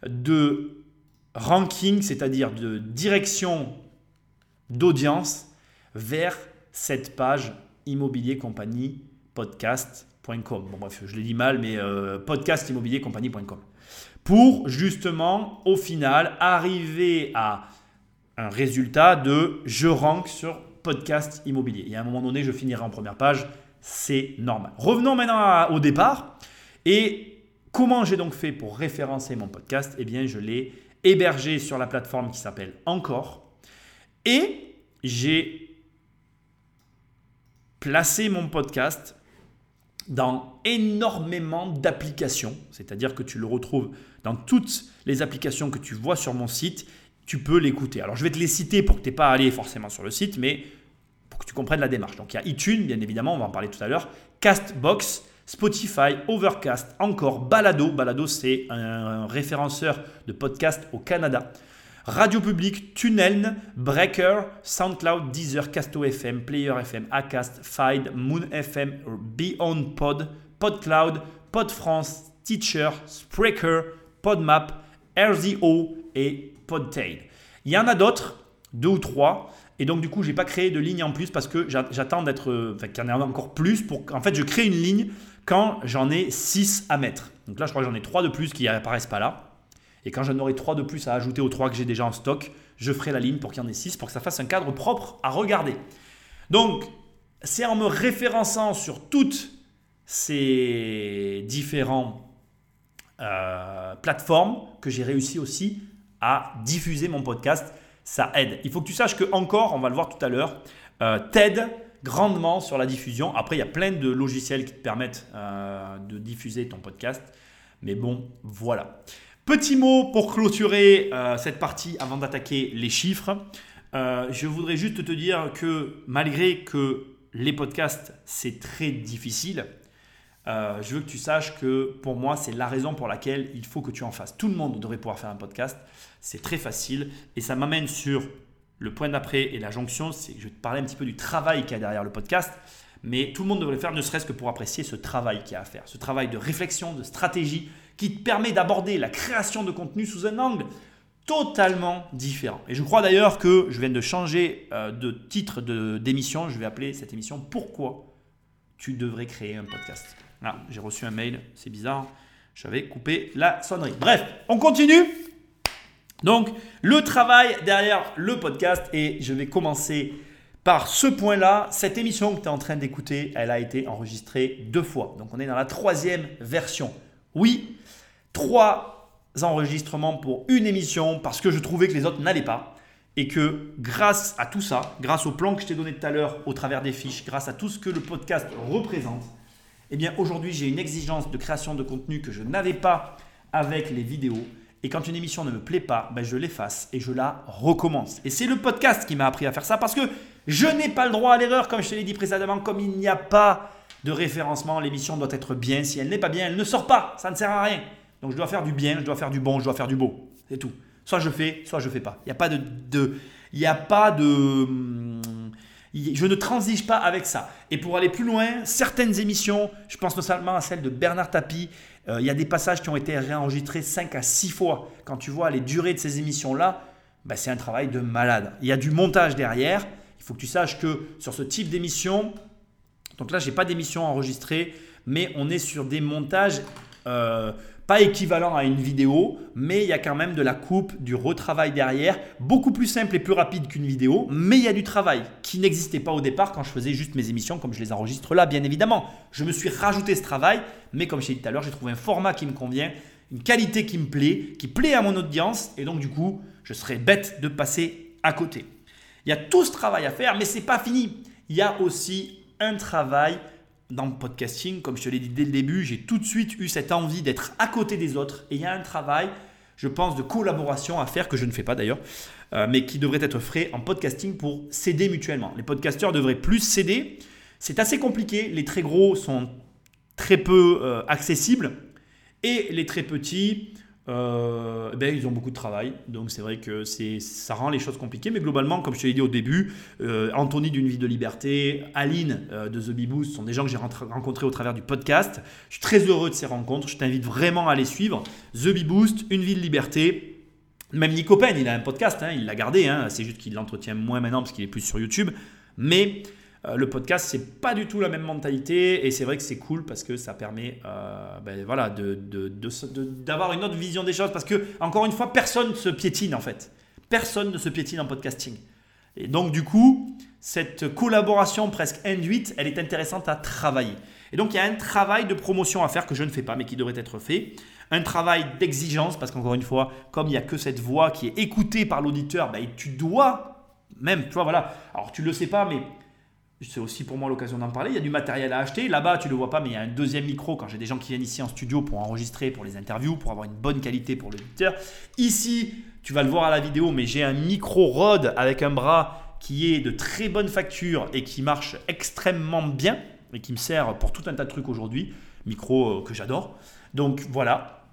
de ranking, c'est-à-dire de direction d'audience vers cette page immobilier. Bon bref, je l'ai dit mal, mais euh, compagnie.com. Pour justement, au final, arriver à un résultat de je rank sur podcast immobilier. Et à un moment donné, je finirai en première page, c'est normal. Revenons maintenant au départ. Et comment j'ai donc fait pour référencer mon podcast? Eh bien, je l'ai hébergé sur la plateforme qui s'appelle Encore. Et j'ai placer mon podcast dans énormément d'applications, c'est-à-dire que tu le retrouves dans toutes les applications que tu vois sur mon site, tu peux l'écouter. Alors je vais te les citer pour que tu n'aies pas à aller forcément sur le site, mais pour que tu comprennes la démarche. Donc il y a iTunes, bien évidemment, on va en parler tout à l'heure, Castbox, Spotify, Overcast, encore Balado. Balado, c'est un référenceur de podcast au Canada. Radio Public, Tunnel, Breaker, SoundCloud, Deezer, Casto FM, Player FM, Acast, Fide, Moon FM, Beyond Pod, PodCloud, PodFrance, Teacher, Spreaker, PodMap, RZO et Podtail. Il y en a d'autres, deux ou trois. Et donc, du coup, je n'ai pas créé de ligne en plus parce que j'attends d'être. Enfin, qu'il y en ait encore plus. Pour, en fait, je crée une ligne quand j'en ai six à mettre. Donc là, je crois que j'en ai trois de plus qui n'apparaissent pas là. Et quand j'en aurai 3 de plus à ajouter aux 3 que j'ai déjà en stock, je ferai la ligne pour qu'il y en ait 6 pour que ça fasse un cadre propre à regarder. Donc, c'est en me référençant sur toutes ces différentes euh, plateformes que j'ai réussi aussi à diffuser mon podcast. Ça aide. Il faut que tu saches que encore, on va le voir tout à l'heure, euh, t'aide grandement sur la diffusion. Après, il y a plein de logiciels qui te permettent euh, de diffuser ton podcast. Mais bon, voilà. Petit mot pour clôturer euh, cette partie avant d'attaquer les chiffres. Euh, je voudrais juste te dire que malgré que les podcasts, c'est très difficile, euh, je veux que tu saches que pour moi, c'est la raison pour laquelle il faut que tu en fasses. Tout le monde devrait pouvoir faire un podcast. C'est très facile et ça m'amène sur le point d'après et la jonction. C'est je vais te parler un petit peu du travail qu'il y a derrière le podcast. Mais tout le monde devrait le faire, ne serait-ce que pour apprécier ce travail qu'il y a à faire. Ce travail de réflexion, de stratégie, qui te permet d'aborder la création de contenu sous un angle totalement différent. Et je crois d'ailleurs que je viens de changer euh, de titre d'émission. Je vais appeler cette émission Pourquoi tu devrais créer un podcast. J'ai reçu un mail, c'est bizarre. J'avais coupé la sonnerie. Bref, on continue. Donc, le travail derrière le podcast, et je vais commencer par ce point-là. Cette émission que tu es en train d'écouter, elle a été enregistrée deux fois. Donc, on est dans la troisième version. Oui, trois enregistrements pour une émission parce que je trouvais que les autres n'allaient pas. Et que grâce à tout ça, grâce au plan que je t'ai donné tout à l'heure au travers des fiches, grâce à tout ce que le podcast représente, eh bien aujourd'hui j'ai une exigence de création de contenu que je n'avais pas avec les vidéos. Et quand une émission ne me plaît pas, ben je l'efface et je la recommence. Et c'est le podcast qui m'a appris à faire ça parce que je n'ai pas le droit à l'erreur, comme je te l'ai dit précédemment, comme il n'y a pas de référencement, l'émission doit être bien. Si elle n'est pas bien, elle ne sort pas. Ça ne sert à rien. Donc je dois faire du bien, je dois faire du bon, je dois faire du beau. C'est tout. Soit je fais, soit je fais pas. Il n'y a pas de, il n'y a pas de, hum, je ne transige pas avec ça. Et pour aller plus loin, certaines émissions, je pense notamment à celle de Bernard Tapie, euh, il y a des passages qui ont été réenregistrés 5 à 6 fois. Quand tu vois les durées de ces émissions-là, bah, c'est un travail de malade. Il y a du montage derrière. Il faut que tu saches que sur ce type d'émission, donc là, je n'ai pas d'émission enregistrée, mais on est sur des montages euh, pas équivalent à une vidéo, mais il y a quand même de la coupe, du retravail derrière, beaucoup plus simple et plus rapide qu'une vidéo, mais il y a du travail qui n'existait pas au départ quand je faisais juste mes émissions comme je les enregistre là, bien évidemment. Je me suis rajouté ce travail, mais comme je l'ai dit tout à l'heure, j'ai trouvé un format qui me convient, une qualité qui me plaît, qui plaît à mon audience, et donc du coup, je serais bête de passer à côté. Il y a tout ce travail à faire, mais c'est pas fini. Il y a aussi un travail dans le podcasting, comme je te l'ai dit dès le début, j'ai tout de suite eu cette envie d'être à côté des autres. Et il y a un travail, je pense, de collaboration à faire, que je ne fais pas d'ailleurs, euh, mais qui devraient être frais en podcasting pour s'aider mutuellement. Les podcasteurs devraient plus s'aider. C'est assez compliqué. Les très gros sont très peu euh, accessibles et les très petits, euh, ben, ils ont beaucoup de travail. Donc c'est vrai que ça rend les choses compliquées. Mais globalement, comme je te l'ai dit au début, Anthony d'une vie de liberté, Aline de The Bee Boost sont des gens que j'ai rencontrés au travers du podcast. Je suis très heureux de ces rencontres. Je t'invite vraiment à les suivre. The Bee Boost, une vie de liberté. Même Nico Pen, il a un podcast, hein, il l'a gardé, hein, c'est juste qu'il l'entretient moins maintenant parce qu'il est plus sur YouTube. Mais euh, le podcast, c'est pas du tout la même mentalité et c'est vrai que c'est cool parce que ça permet euh, ben, voilà, d'avoir une autre vision des choses parce que, encore une fois, personne ne se piétine en fait. Personne ne se piétine en podcasting. Et donc, du coup, cette collaboration presque induite, elle est intéressante à travailler. Et donc, il y a un travail de promotion à faire que je ne fais pas mais qui devrait être fait un travail d'exigence, parce qu'encore une fois, comme il n'y a que cette voix qui est écoutée par l'auditeur, ben, tu dois, même, tu vois, voilà, alors tu ne le sais pas, mais c'est aussi pour moi l'occasion d'en parler, il y a du matériel à acheter, là-bas tu ne le vois pas, mais il y a un deuxième micro quand j'ai des gens qui viennent ici en studio pour enregistrer, pour les interviews, pour avoir une bonne qualité pour l'auditeur. Ici, tu vas le voir à la vidéo, mais j'ai un micro Rode avec un bras qui est de très bonne facture et qui marche extrêmement bien et qui me sert pour tout un tas de trucs aujourd'hui. Micro euh, que j'adore. Donc voilà,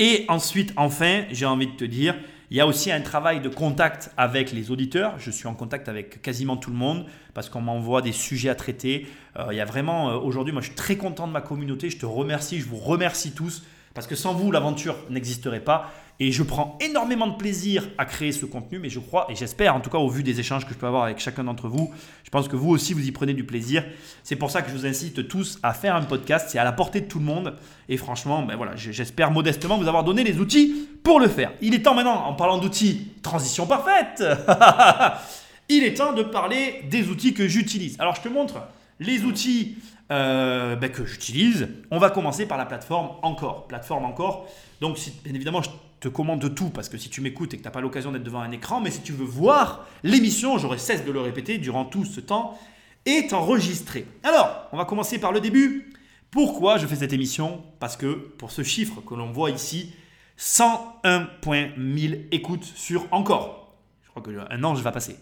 et ensuite, enfin, j'ai envie de te dire, il y a aussi un travail de contact avec les auditeurs. Je suis en contact avec quasiment tout le monde parce qu'on m'envoie des sujets à traiter. Euh, il y a vraiment, euh, aujourd'hui, moi je suis très content de ma communauté. Je te remercie, je vous remercie tous parce que sans vous, l'aventure n'existerait pas. Et je prends énormément de plaisir à créer ce contenu, mais je crois, et j'espère, en tout cas au vu des échanges que je peux avoir avec chacun d'entre vous, je pense que vous aussi, vous y prenez du plaisir. C'est pour ça que je vous incite tous à faire un podcast. C'est à la portée de tout le monde. Et franchement, ben voilà, j'espère modestement vous avoir donné les outils pour le faire. Il est temps maintenant, en parlant d'outils, transition parfaite Il est temps de parler des outils que j'utilise. Alors je te montre les outils euh, ben, que j'utilise. On va commencer par la plateforme Encore. Plateforme Encore. Donc, bien évidemment, je te commande tout parce que si tu m'écoutes et que tu n'as pas l'occasion d'être devant un écran, mais si tu veux voir l'émission, j'aurais cesse de le répéter durant tout ce temps, est enregistrée. Alors, on va commencer par le début. Pourquoi je fais cette émission? Parce que pour ce chiffre que l'on voit ici, 101.1000 écoutes sur encore. Je crois qu'un an, je vais passer.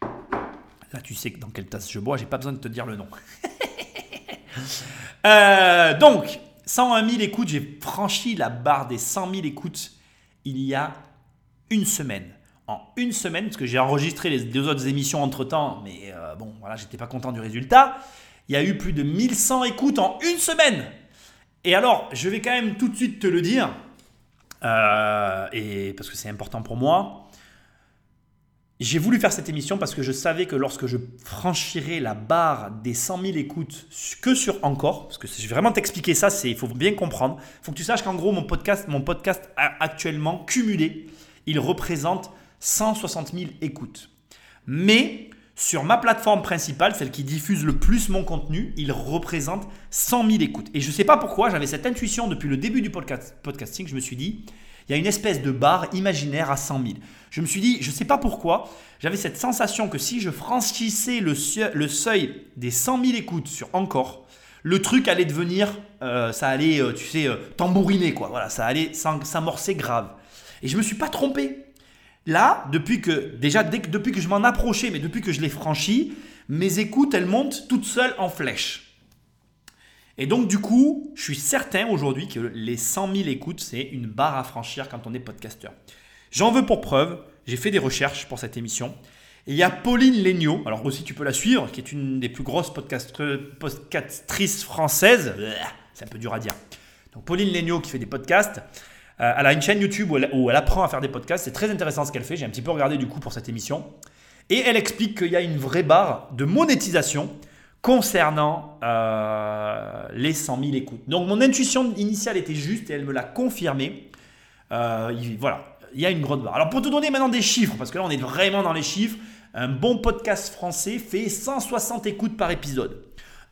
Là, tu sais dans quelle tasse je bois, j'ai pas besoin de te dire le nom. Euh, donc, 101 000 écoutes, j'ai franchi la barre des 100 000 écoutes il y a une semaine. En une semaine, parce que j'ai enregistré les deux autres émissions entre temps, mais euh, bon, voilà, j'étais pas content du résultat. Il y a eu plus de 1100 écoutes en une semaine. Et alors, je vais quand même tout de suite te le dire, euh, et parce que c'est important pour moi. J'ai voulu faire cette émission parce que je savais que lorsque je franchirais la barre des 100 000 écoutes que sur Encore, parce que je vais vraiment t'expliquer ça, il faut bien comprendre. Il faut que tu saches qu'en gros, mon podcast, mon podcast actuellement cumulé, il représente 160 000 écoutes. Mais sur ma plateforme principale, celle qui diffuse le plus mon contenu, il représente 100 000 écoutes. Et je ne sais pas pourquoi, j'avais cette intuition depuis le début du podcast, podcasting, je me suis dit, il y a une espèce de barre imaginaire à 100 000. Je me suis dit, je ne sais pas pourquoi, j'avais cette sensation que si je franchissais le, seuil, des 100 000 écoutes sur encore, le truc allait devenir, euh, ça allait, euh, tu sais, euh, tambouriner, quoi. Voilà, ça allait s'amorcer grave. Et je ne me suis pas trompé. Là, depuis que, déjà, depuis que je m'en approchais, mais depuis que je l'ai franchi, mes écoutes, elles montent toutes seules en flèche. Et donc, du coup, je suis certain aujourd'hui que les 100 000 écoutes, c'est une barre à franchir quand on est podcasteur. J'en veux pour preuve, j'ai fait des recherches pour cette émission. Et il y a Pauline Legnaud, alors aussi tu peux la suivre, qui est une des plus grosses podcastrices françaises. C'est un peu dur à dire. Donc Pauline Legnaud qui fait des podcasts. Euh, elle a une chaîne YouTube où elle, apprend à faire des podcasts. C'est très intéressant ce qu'elle fait. J'ai un petit peu regardé du coup pour cette émission. Et elle explique qu'il y a une vraie barre de monétisation concernant euh, les 100 000 écoutes. Donc mon intuition initiale était juste et elle me l'a confirmé. Euh, voilà, il y a une grosse barre. Alors pour te donner maintenant des chiffres, parce que là on est vraiment dans les chiffres, un bon podcast français fait 160 écoutes par épisode.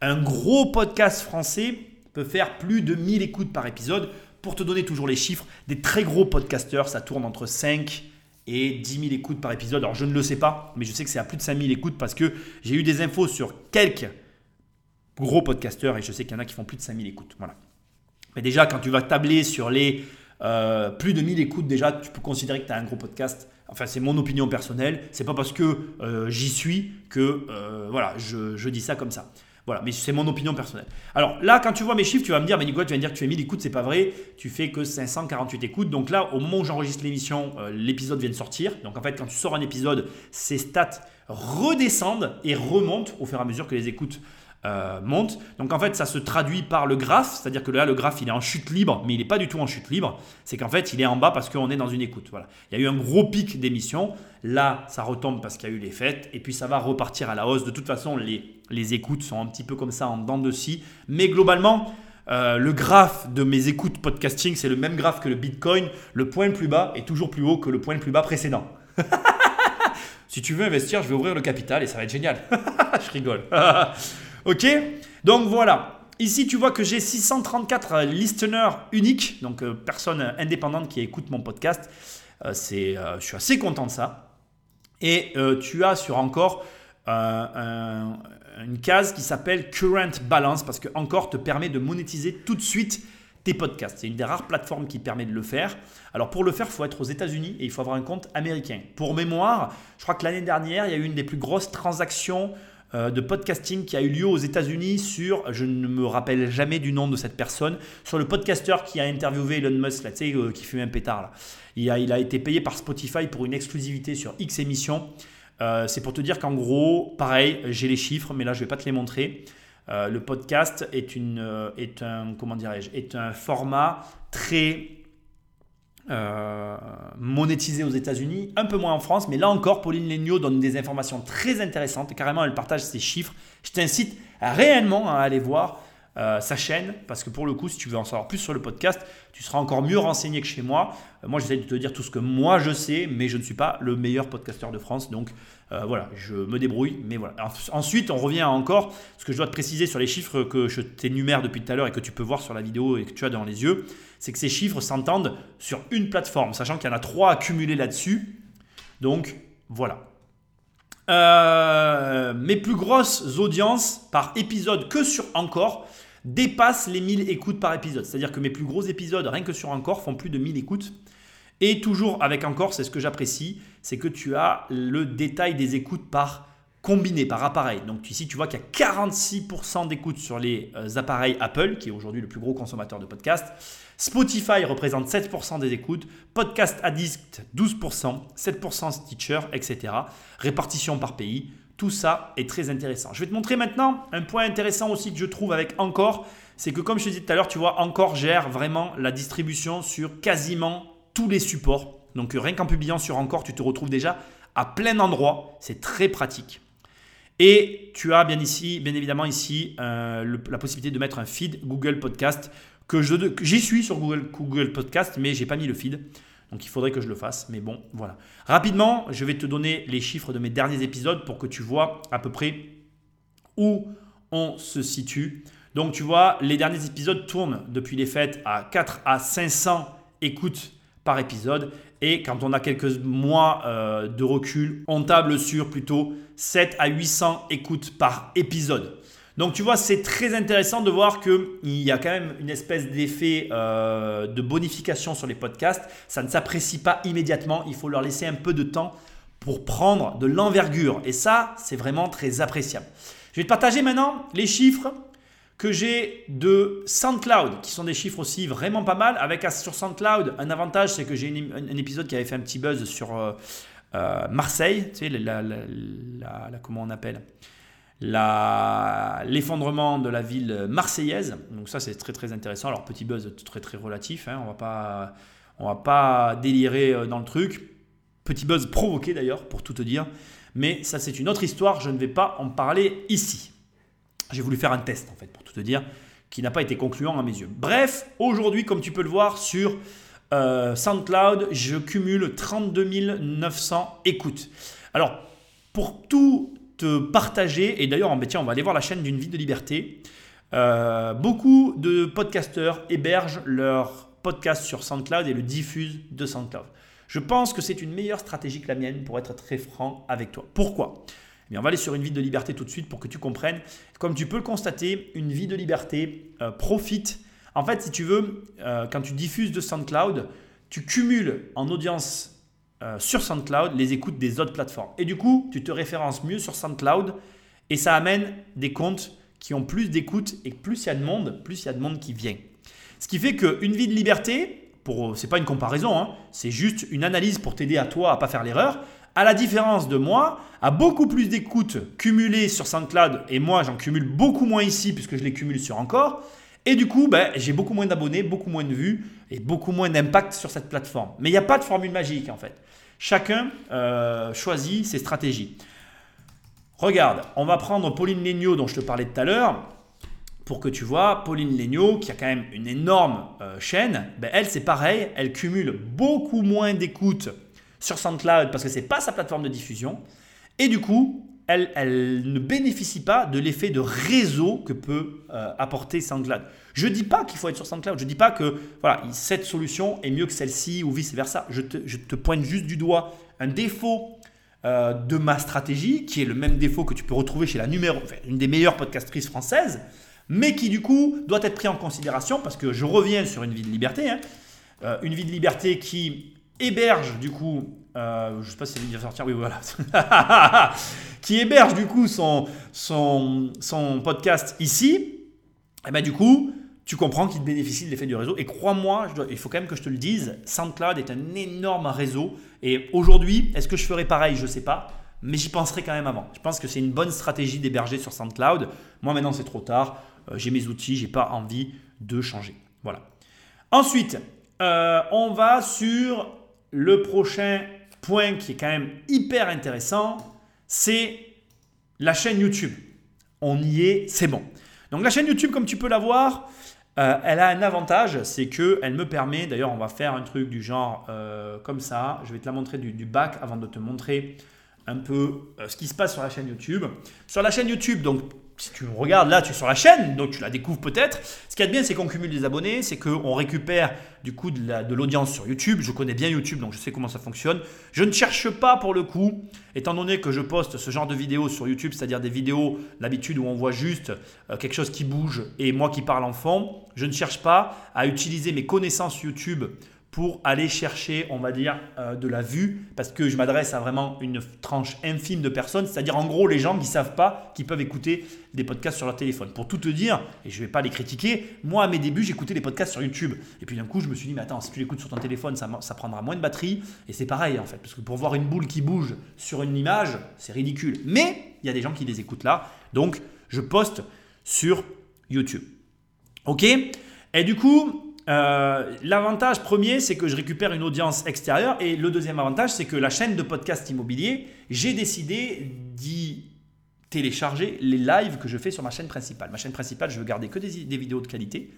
Un gros podcast français peut faire plus de 1000 écoutes par épisode. Pour te donner toujours les chiffres, des très gros podcasteurs, ça tourne entre 5 et 10 000 écoutes par épisode. Alors je ne le sais pas, mais je sais que c'est à plus de 5 000 écoutes parce que j'ai eu des infos sur quelques gros podcasteurs et je sais qu'il y en a qui font plus de 5 000 écoutes. Voilà. Mais déjà, quand tu vas tabler sur les euh, plus de 1000 écoutes déjà, tu peux considérer que tu as un gros podcast. Enfin, c'est mon opinion personnelle. C'est pas parce que euh, j'y suis que euh, voilà, je, je dis ça comme ça. Voilà, mais c'est mon opinion personnelle. Alors là, quand tu vois mes chiffres, tu vas me dire, mais Nicolas, tu vas me dire que tu fais 1000 écoutes, c'est pas vrai. Tu fais que 548 écoutes. Donc là, au moment où j'enregistre l'émission, euh, l'épisode vient de sortir. Donc en fait, quand tu sors un épisode, ces stats redescendent et remontent au fur et à mesure que les écoutes euh, montent. Donc en fait, ça se traduit par le graphe, c'est-à-dire que là, le graphe, il est en chute libre, mais il n'est pas du tout en chute libre. C'est qu'en fait, il est en bas parce qu'on est dans une écoute. Voilà. Il y a eu un gros pic d'émissions. Là, ça retombe parce qu'il y a eu les fêtes, et puis ça va repartir à la hausse. De toute façon, les, les écoutes sont un petit peu comme ça en dents de scie. Mais globalement, euh, le graphe de mes écoutes podcasting, c'est le même graphe que le Bitcoin. Le point le plus bas est toujours plus haut que le point le plus bas précédent. si tu veux investir, je vais ouvrir le capital et ça va être génial. je rigole. ok Donc voilà. Ici, tu vois que j'ai 634 listeners uniques, donc euh, personnes indépendantes qui écoutent mon podcast. Euh, euh, je suis assez content de ça. Et euh, tu as sur encore euh, un- une case qui s'appelle Current Balance parce que encore te permet de monétiser tout de suite tes podcasts. C'est une des rares plateformes qui permet de le faire. Alors pour le faire, il faut être aux États-Unis et il faut avoir un compte américain. Pour mémoire, je crois que l'année dernière, il y a eu une des plus grosses transactions euh, de podcasting qui a eu lieu aux États-Unis sur, je ne me rappelle jamais du nom de cette personne, sur le podcasteur qui a interviewé Elon Musk, là, euh, qui fume un pétard. Là. Il, a, il a été payé par Spotify pour une exclusivité sur X émissions. Euh, c'est pour te dire qu'en gros, pareil, j'ai les chiffres, mais là je vais pas te les montrer. Euh, le podcast est, une, euh, est un comment est un format très euh, monétisé aux États-Unis, un peu moins en France, mais là encore, Pauline Legnaud donne des informations très intéressantes. Carrément, elle partage ses chiffres. Je t'incite réellement à aller voir euh, sa chaîne, parce que pour le coup, si tu veux en savoir plus sur le podcast, tu seras encore mieux renseigné que chez moi. Euh, moi, j'essaie de te dire tout ce que moi je sais, mais je ne suis pas le meilleur podcasteur de France, donc euh, voilà, je me débrouille. Mais voilà. En- Ensuite, on revient à encore ce que je dois te préciser sur les chiffres que je t'énumère depuis tout à l'heure et que tu peux voir sur la vidéo et que tu as dans les yeux, c'est que ces chiffres s'entendent sur une plateforme, sachant qu'il y en a trois accumulés là-dessus. Donc voilà. Euh, mes plus grosses audiences par épisode que sur Encore dépassent les 1000 écoutes par épisode. C'est-à-dire que mes plus gros épisodes, rien que sur Encore, font plus de 1000 écoutes. Et toujours avec Encore, c'est ce que j'apprécie, c'est que tu as le détail des écoutes par combiné, par appareil. Donc ici, tu vois qu'il y a 46% d'écoutes sur les euh, appareils Apple, qui est aujourd'hui le plus gros consommateur de podcasts. Spotify représente 7% des écoutes, Podcast Addict 12%, 7% Stitcher, etc. Répartition par pays, tout ça est très intéressant. Je vais te montrer maintenant un point intéressant aussi que je trouve avec Encore, c'est que comme je te disais tout à l'heure, tu vois, Encore gère vraiment la distribution sur quasiment tous les supports. Donc euh, rien qu'en publiant sur Encore, tu te retrouves déjà à plein d'endroits, c'est très pratique. Et tu as bien ici, bien évidemment ici, euh, la possibilité de mettre un feed Google Podcast que j'y suis sur Google, Google Podcast, mais j'ai pas mis le feed. Donc il faudrait que je le fasse, mais bon, voilà. Rapidement, je vais te donner les chiffres de mes derniers épisodes pour que tu vois à peu près où on se situe. Donc tu vois, les derniers épisodes tournent depuis les fêtes à 4 à 500 écoutes par épisode. Et quand on a quelques mois euh, de recul, on table sur plutôt 7 à 800 écoutes par épisode. Donc tu vois, c'est très intéressant de voir qu'il y a quand même une espèce d'effet euh, de bonification sur les podcasts. Ça ne s'apprécie pas immédiatement, il faut leur laisser un peu de temps pour prendre de l'envergure. Et ça, c'est vraiment très appréciable. Je vais te partager maintenant les chiffres que j'ai de SoundCloud, qui sont des chiffres aussi vraiment pas mal. Avec sur SoundCloud, un avantage, c'est que j'ai un, épisode qui avait fait un petit buzz sur euh, euh, Marseille, tu sais, la, comment on appelle? L'effondrement de la ville marseillaise. Donc ça, c'est très très intéressant. Alors petit buzz très très relatif, hein, on va pas on va pas délirer euh, dans le truc. Petit buzz provoqué d'ailleurs, pour tout te dire. Mais ça, c'est une autre histoire. Je ne vais pas en parler ici. J'ai voulu faire un test, en fait, pour tout te dire, qui n'a pas été concluant à mes yeux. Bref, aujourd'hui, comme tu peux le voir sur euh, SoundCloud, je cumule 32 900 écoutes. Alors, pour tout te partager, et d'ailleurs, ben, tiens, on va aller voir la chaîne d'une vie de liberté. Euh, beaucoup de podcasteurs hébergent leur podcast sur SoundCloud et le diffusent de SoundCloud. Je pense que c'est une meilleure stratégie que la mienne pour être très franc avec toi. Pourquoi? On va aller sur une vie de liberté tout de suite pour que tu comprennes. Comme tu peux le constater, une vie de liberté euh, profite En fait, si tu veux, euh, quand tu diffuses de SoundCloud, tu cumules en audience euh, sur SoundCloud les écoutes des autres plateformes. Et du coup, tu te références mieux sur SoundCloud et ça amène des comptes qui ont plus d'écoutes et plus il y a de monde, plus il y a de monde qui vient. Ce qui fait qu'une vie de liberté, ce n'est pas une comparaison, hein, c'est juste une analyse pour t'aider à toi à pas faire l'erreur. À la différence de moi, a beaucoup plus d'écoutes cumulées sur SoundCloud et moi j'en cumule beaucoup moins ici puisque je les cumule sur encore. Et du coup, ben, j'ai beaucoup moins d'abonnés, beaucoup moins de vues et beaucoup moins d'impact sur cette plateforme. Mais il n'y a pas de formule magique en fait. Chacun euh, choisit ses stratégies. Regarde, on va prendre Pauline Legnaud dont je te parlais tout à l'heure. Pour que tu vois, Pauline Legnaud, qui a quand même une énorme euh, chaîne, ben, elle c'est pareil, elle cumule beaucoup moins d'écoutes sur SoundCloud parce que ce n'est pas sa plateforme de diffusion. Et du coup, elle, ne bénéficie pas de l'effet de réseau que peut euh, apporter SoundCloud. Je ne dis pas qu'il faut être sur SoundCloud, je ne dis pas que voilà, cette solution est mieux que celle-ci ou vice-versa. Je te, pointe juste du doigt un défaut euh, de ma stratégie, qui est le même défaut que tu peux retrouver chez la numéro, une des meilleures podcastrices françaises, mais qui du coup doit être pris en considération parce que je reviens sur une vie de liberté. Hein. Euh, une vie de liberté qui héberge du coup, euh, je sais pas si c'est sortir, oui voilà, qui héberge du coup son, son, son podcast ici, et eh ben du coup, tu comprends qu'il bénéficie de l'effet du réseau. Et crois-moi, il faut quand même que je te le dise, SoundCloud est un énorme réseau. Et aujourd'hui, est-ce que je ferai pareil? Je ne sais pas. Mais j'y penserai quand même avant. Je pense que c'est une bonne stratégie d'héberger sur SoundCloud. Moi maintenant c'est trop tard. Euh, j'ai mes outils, j'ai pas envie de changer. Voilà. Ensuite, euh, on va sur le prochain point qui est quand même hyper intéressant, c'est la chaîne YouTube. On y est, c'est bon. Donc la chaîne YouTube, comme tu peux la voir, euh, elle a un avantage, c'est qu'elle me permet, d'ailleurs on va faire un truc du genre euh, comme ça, je vais te la montrer du, du bac avant de te montrer un peu euh, ce qui se passe sur la chaîne YouTube. Sur la chaîne YouTube, donc si tu regardes là, tu es sur la chaîne, donc tu la découvres peut-être. Ce qui est bien, c'est qu'on cumule des abonnés, c'est qu'on récupère du coup de l'audience sur YouTube. Je connais bien YouTube, donc je sais comment ça fonctionne. Je ne cherche pas pour le coup, étant donné que je poste ce genre de vidéos sur YouTube, c'est-à-dire des vidéos d'habitude où on voit juste euh, quelque chose qui bouge et moi qui parle en fond, je ne cherche pas à utiliser mes connaissances YouTube pour aller chercher, on va dire, euh, de la vue, parce que je m'adresse à vraiment une tranche infime de personnes, c'est-à-dire en gros les gens qui ne savent pas, qui peuvent écouter des podcasts sur leur téléphone. Pour tout te dire, et je ne vais pas les critiquer, moi à mes débuts j'écoutais des podcasts sur YouTube, et puis d'un coup je me suis dit, mais attends, si tu l'écoutes sur ton téléphone, ça, ça prendra moins de batterie, et c'est pareil en fait, parce que pour voir une boule qui bouge sur une image, c'est ridicule. Mais il y a des gens qui les écoutent là, donc je poste sur YouTube. Ok? Et du coup, euh, l'avantage premier, c'est que je récupère une audience extérieure. Et le deuxième avantage, c'est que la chaîne de podcast immobilier, j'ai décidé d'y télécharger les lives que je fais sur ma chaîne principale. Ma chaîne principale, je veux garder que des, vidéos de qualité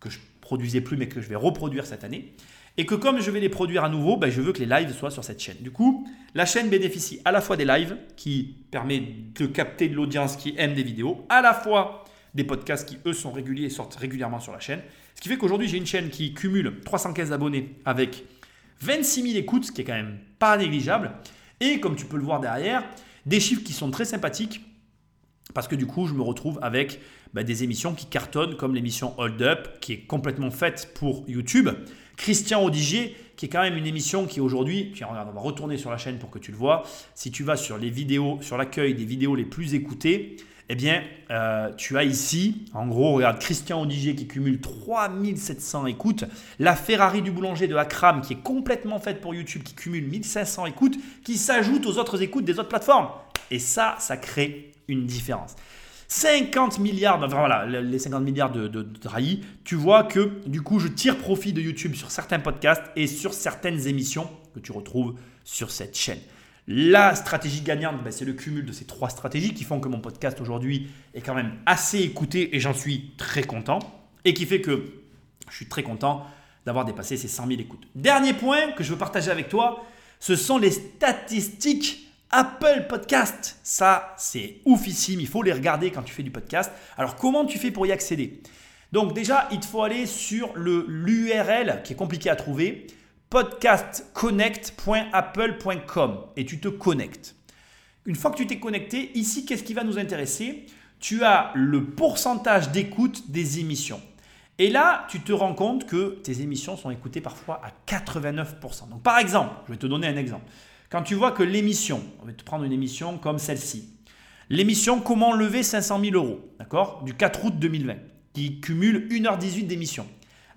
que je produisais plus, mais que je vais reproduire cette année. Et que comme je vais les produire à nouveau, ben, je veux que les lives soient sur cette chaîne. Du coup, la chaîne bénéficie à la fois des lives qui permet de capter de l'audience qui aime des vidéos, à la fois des podcasts qui, eux, sont réguliers et sortent régulièrement sur la chaîne. Qui fait qu'aujourd'hui, j'ai une chaîne qui cumule 315 abonnés avec 26 000 écoutes, ce qui est quand même pas négligeable. Et comme tu peux le voir derrière, des chiffres qui sont très sympathiques parce que du coup, je me retrouve avec bah, des émissions qui cartonnent, comme l'émission Hold Up, qui est complètement faite pour YouTube. Christian Odigier, qui est quand même une émission qui aujourd'hui, on va retourner sur la chaîne pour que tu le vois. Si tu vas sur les vidéos, sur l'accueil des vidéos les plus écoutées, eh bien, euh, tu as ici, en gros, regarde Christian Odigier qui cumule 3700 écoutes, la Ferrari du boulanger de Akram qui est complètement faite pour YouTube, qui cumule 1500 écoutes, qui s'ajoute aux autres écoutes des autres plateformes. Et ça, ça crée une différence. 50 milliards, enfin voilà, les 50 milliards de, de, tu vois que du coup, je tire profit de YouTube sur certains podcasts et sur certaines émissions que tu retrouves sur cette chaîne. La stratégie gagnante, ben, c'est le cumul de ces trois stratégies qui font que mon podcast aujourd'hui est quand même assez écouté et j'en suis très content. Et qui fait que je suis très content d'avoir dépassé ces 100 000 écoutes. Dernier point que je veux partager avec toi, ce sont les statistiques Apple Podcast. Ça, c'est oufissime. Il faut les regarder quand tu fais du podcast. Alors, comment tu fais pour y accéder? Donc, déjà, il te faut aller sur l'URL qui est compliqué à trouver podcastconnect.apple.com et tu te connectes. Une fois que tu t'es connecté, ici, qu'est-ce qui va nous intéresser? Tu as le pourcentage d'écoute des émissions. Et là, tu te rends compte que tes émissions sont écoutées parfois à 89%. Donc par exemple, je vais te donner un exemple. Quand tu vois que l'émission, on va te prendre une émission comme celle-ci, l'émission Comment lever 500 000 euros, d'accord, du 4 août 2020, qui cumule 1h18 d'émission,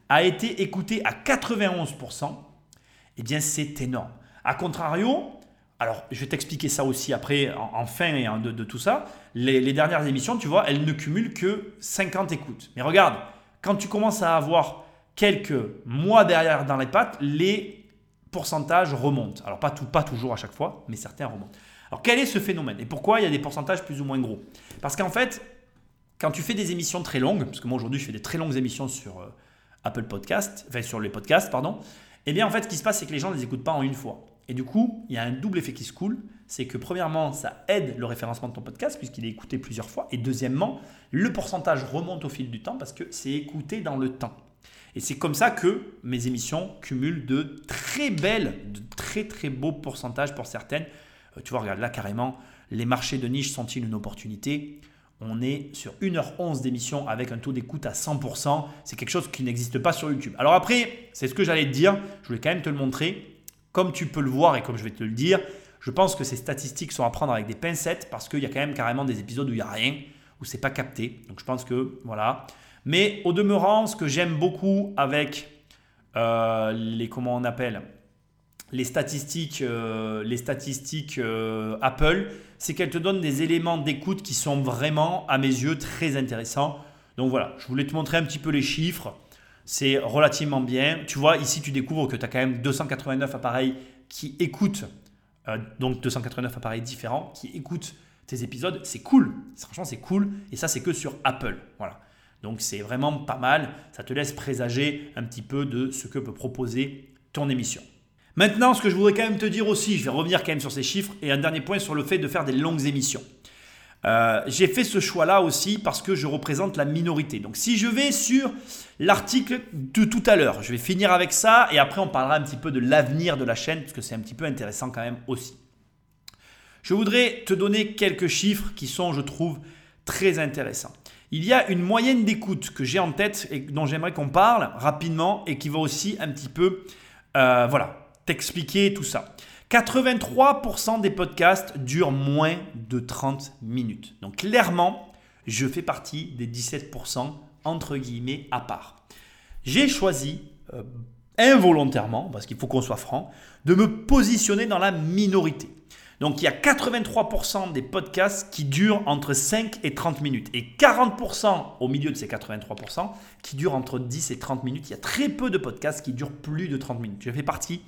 a été écoutée à 91%, eh bien c'est énorme. A contrario, alors je vais t'expliquer ça aussi après en, fin de, de, tout ça, les, les dernières émissions, tu vois, elles ne cumulent que 50 écoutes. Mais regarde, quand tu commences à avoir quelques mois derrière dans les pattes, les pourcentages remontent. Alors pas, tout, pas toujours à chaque fois, mais certains remontent. Alors quel est ce phénomène? Et pourquoi il y a des pourcentages plus ou moins gros? Parce qu'en fait, quand tu fais des émissions très longues, parce que moi aujourd'hui je fais des très longues émissions sur euh, Apple Podcast, enfin sur les podcasts, pardon, eh bien en fait ce qui se passe c'est que les gens ne les écoutent pas en une fois. Et du coup, il y a un double effet qui se coule, c'est que premièrement, ça aide le référencement de ton podcast puisqu'il est écouté plusieurs fois. Et deuxièmement, le pourcentage remonte au fil du temps parce que c'est écouté dans le temps. Et c'est comme ça que mes émissions cumulent de très belles, de très très beaux pourcentages pour certaines. Euh, tu vois, regarde là carrément, les marchés de niche sont-ils une opportunité? On est sur 1h11 d'émission avec un taux d'écoute à 100%. C'est quelque chose qui n'existe pas sur YouTube. Alors après, c'est ce que j'allais te dire. Je voulais quand même te le montrer. Comme tu peux le voir et comme je vais te le dire, je pense que ces statistiques sont à prendre avec des pincettes parce qu'il y a quand même carrément des épisodes où il n'y a rien, où c'est pas capté. Donc je pense que voilà. Mais au demeurant, ce que j'aime beaucoup avec euh, les comment on appelle les statistiques, euh, les statistiques euh, Apple, c'est qu'elles te donnent des éléments d'écoute qui sont vraiment, à mes yeux, très intéressants. Donc voilà, je voulais te montrer un petit peu les chiffres. C'est relativement bien. Tu vois, ici, tu découvres que tu as quand même 289 appareils qui écoutent euh, donc 289 appareils différents qui écoutent tes épisodes. C'est cool. Franchement, c'est cool. Et ça, c'est que sur Apple. Voilà. Donc c'est vraiment pas mal. Ça te laisse présager un petit peu de ce que peut proposer ton émission. Maintenant, ce que je voudrais quand même te dire aussi, je vais revenir quand même sur ces chiffres, et un dernier point sur le fait de faire des longues émissions. Euh, j'ai fait ce choix-là aussi parce que je représente la minorité. Donc si je vais sur l'article de tout à l'heure, je vais finir avec ça et après on parlera un petit peu de l'avenir de la chaîne parce que c'est un petit peu intéressant quand même aussi. Je voudrais te donner quelques chiffres qui sont, je trouve, très intéressants. Il y a une moyenne d'écoute que j'ai en tête et dont j'aimerais qu'on parle rapidement et qui va aussi un petit peu, euh, voilà, t'expliquer tout ça. 83% des podcasts durent moins de 30 minutes. Donc clairement, je fais partie des 17% entre guillemets à part. J'ai choisi euh, involontairement, parce qu'il faut qu'on soit franc, de me positionner dans la minorité. Donc il y a 83% des podcasts qui durent entre 5 et 30 minutes et 40% au milieu de ces 83% qui durent entre 10 et 30 minutes. Il y a très peu de podcasts qui durent plus de 30 minutes. Je fais partie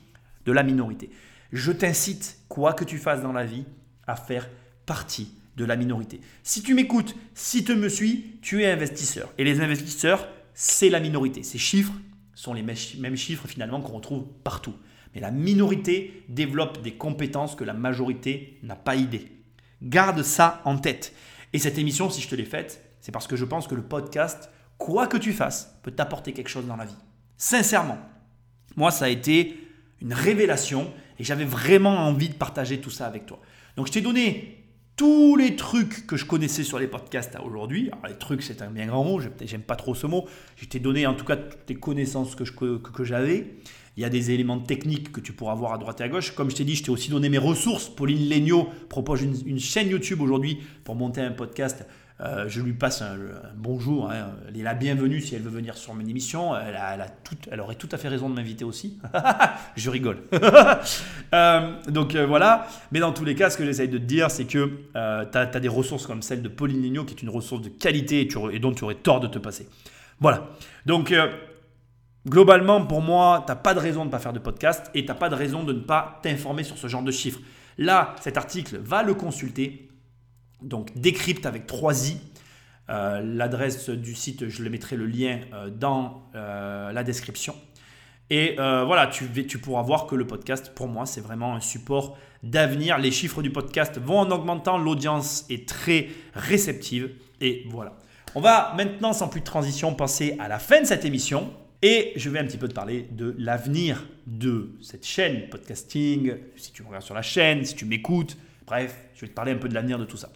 de la minorité je t'incite, quoi que tu fasses dans la vie, à faire partie de la minorité. Si tu m'écoutes, si tu me suis, tu es investisseur. Et les investisseurs, c'est la minorité. Ces chiffres sont les mêmes chiffres finalement qu'on retrouve partout. Mais la minorité développe des compétences que la majorité n'a pas idée. Garde ça en tête. Et cette émission, si je te l'ai faite, c'est parce que je pense que le podcast, quoi que tu fasses, peut t'apporter quelque chose dans la vie. Sincèrement, moi, ça a été une révélation et j'avais vraiment envie de partager tout ça avec toi. Donc je t'ai donné tous les trucs que je connaissais sur les podcasts aujourd'hui. Alors les trucs, c'est un bien grand mot, j'aime pas trop ce mot. Je t'ai donné en tout cas toutes les connaissances que, que, j'avais. Il y a des éléments techniques que tu pourras voir à droite et à gauche. Comme je t'ai dit, je t'ai aussi donné mes ressources. Pauline Legnaud propose une chaîne YouTube aujourd'hui pour monter un podcast euh, je lui passe un, bonjour, hein. elle est la bienvenue si elle veut venir sur mon émission. Elle, a, tout, elle aurait tout à fait raison de m'inviter aussi. je rigole. Euh, donc euh, voilà. Mais dans tous les cas, ce que j'essaye de te dire, c'est que tu as, des ressources comme celle de Pauline Ligno, qui est une ressource de qualité et, et dont tu aurais tort de te passer. Voilà. Donc globalement, pour moi, tu n'as pas de raison de ne pas faire de podcast et tu n'as pas de raison de ne pas t'informer sur ce genre de chiffres. Là, cet article, va le consulter donc décrypte avec 3 i. Euh, l'adresse du site, je le mettrai le lien euh, dans euh, la description. Et voilà, tu, tu, pourras voir que le podcast, pour moi, c'est vraiment un support d'avenir. Les chiffres du podcast vont en augmentant, l'audience est très réceptive. Et voilà. On va maintenant, sans plus de transition, passer à la fin de cette émission. Et je vais un petit peu te parler de l'avenir de cette chaîne podcasting. Si tu me regardes sur la chaîne, si tu m'écoutes, bref, je vais te parler un peu de l'avenir de tout ça.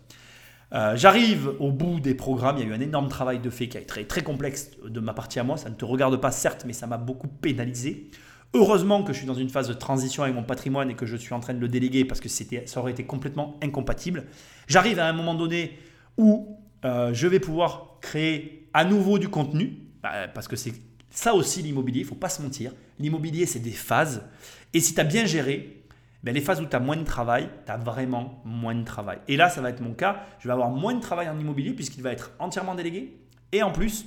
Euh, J'arrive au bout des programmes. Il y a eu un énorme travail de fait qui a été très, très complexe de ma partie à moi. Ça ne te regarde pas, certes, mais ça m'a beaucoup pénalisé. Heureusement que je suis dans une phase de transition avec mon patrimoine et que je suis en train de le déléguer parce que ça aurait été complètement incompatible. J'arrive à un moment donné où euh, je vais pouvoir créer à nouveau du contenu bah, parce que c'est ça aussi l'immobilier, il faut pas se mentir. L'immobilier, c'est des phases. Et si tu as bien géré, ben les phases où tu as moins de travail, tu as vraiment moins de travail. Et là, ça va être mon cas. Je vais avoir moins de travail en immobilier puisqu'il va être entièrement délégué. Et en plus,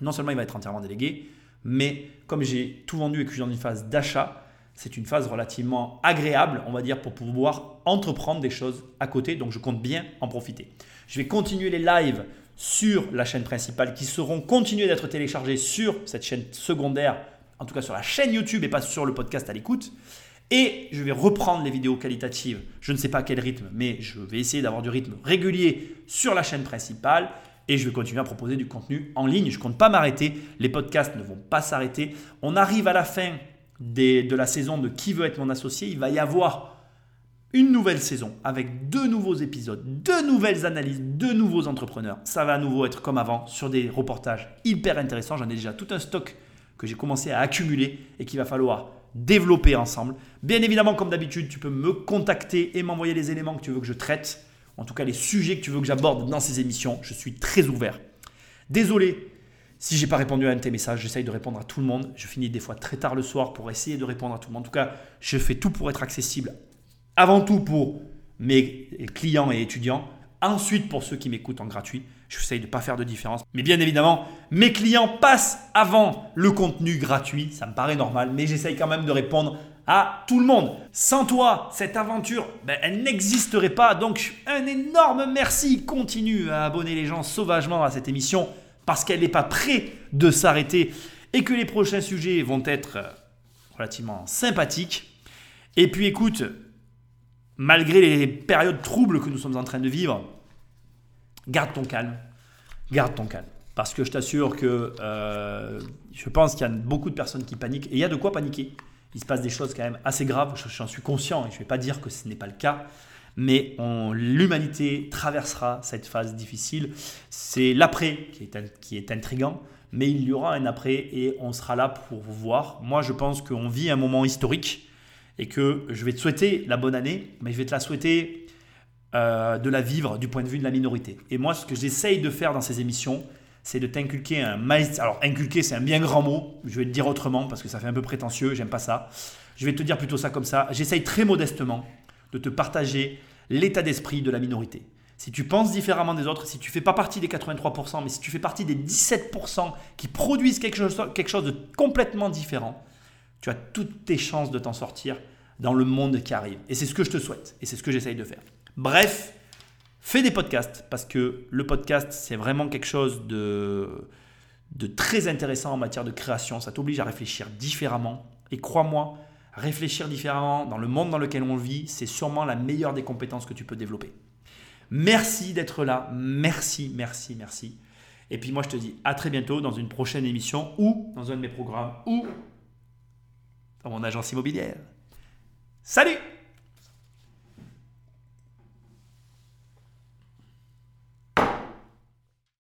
non seulement il va être entièrement délégué, mais comme j'ai tout vendu et que je suis dans une phase d'achat, c'est une phase relativement agréable, on va dire, pour pouvoir entreprendre des choses à côté. Donc je compte bien en profiter. Je vais continuer les lives sur la chaîne principale qui seront continués d'être téléchargés sur cette chaîne secondaire, en tout cas sur la chaîne YouTube et pas sur le podcast à l'écoute. Et je vais reprendre les vidéos qualitatives. Je ne sais pas quel rythme, mais je vais essayer d'avoir du rythme régulier sur la chaîne principale. Et je vais continuer à proposer du contenu en ligne. Je ne compte pas m'arrêter. Les podcasts ne vont pas s'arrêter. On arrive à la fin de la saison de Qui veut être mon associé. Il va y avoir une nouvelle saison avec deux nouveaux épisodes, deux nouvelles analyses, deux nouveaux entrepreneurs. Ça va à nouveau être comme avant sur des reportages hyper intéressants. J'en ai déjà tout un stock que j'ai commencé à accumuler et qu'il va falloir développer ensemble. Bien évidemment, comme d'habitude, tu peux me contacter et m'envoyer les éléments que tu veux que je traite, en tout cas les sujets que tu veux que j'aborde dans ces émissions. Je suis très ouvert. Désolé si j'ai pas répondu à un de tes messages, j'essaye de répondre à tout le monde. Je finis des fois très tard le soir pour essayer de répondre à tout le monde. En tout cas, je fais tout pour être accessible avant tout pour mes clients et étudiants, ensuite pour ceux qui m'écoutent en gratuit. Je J'essaye de ne pas faire de différence. Mais bien évidemment, mes clients passent avant le contenu gratuit. Ça me paraît normal, mais j'essaye quand même de répondre à tout le monde. Sans toi, cette aventure, ben, elle n'existerait pas. Donc, un énorme merci. Continue à abonner les gens sauvagement à cette émission parce qu'elle n'est pas prête de s'arrêter et que les prochains sujets vont être euh, relativement sympathiques. Et puis écoute, malgré les périodes troubles que nous sommes en train de vivre, garde ton calme. Garde ton calme. Parce que je t'assure que euh, je pense qu'il y a beaucoup de personnes qui paniquent. Et il y a de quoi paniquer. Il se passe des choses quand même assez graves. J'en suis conscient et je ne vais pas dire que ce n'est pas le cas. Mais l'humanité traversera cette phase difficile. C'est l'après qui est, qui est intrigant. Mais il y aura un après et on sera là pour voir. Moi, je pense qu'on vit un moment historique et que je vais te souhaiter la bonne année, mais je vais te la souhaiter euh, de la vivre du point de vue de la minorité. Et moi, ce que j'essaye de faire dans ces émissions, c'est de t'inculquer un mindset. Alors, inculquer, c'est un bien grand mot. Je vais te dire autrement parce que ça fait un peu prétentieux. J'aime pas ça. Je vais te dire plutôt ça comme ça. J'essaye très modestement de te partager l'état d'esprit de la minorité. Si tu penses différemment des autres, si tu fais pas partie des 83%, mais si tu fais partie des 17% qui produisent quelque chose, quelque chose de complètement différent, tu as toutes tes chances de t'en sortir dans le monde qui arrive. Et c'est ce que je te souhaite. Et c'est ce que j'essaye de faire. Bref, fais des podcasts parce que le podcast, c'est vraiment quelque chose de, très intéressant en matière de création. Ça t'oblige à réfléchir différemment. Et crois-moi, réfléchir différemment dans le monde dans lequel on vit, c'est sûrement la meilleure des compétences que tu peux développer. Merci d'être là. Merci, merci, merci. Et puis moi, je te dis à très bientôt dans une prochaine émission ou dans un de mes programmes ou dans mon agence immobilière. Salut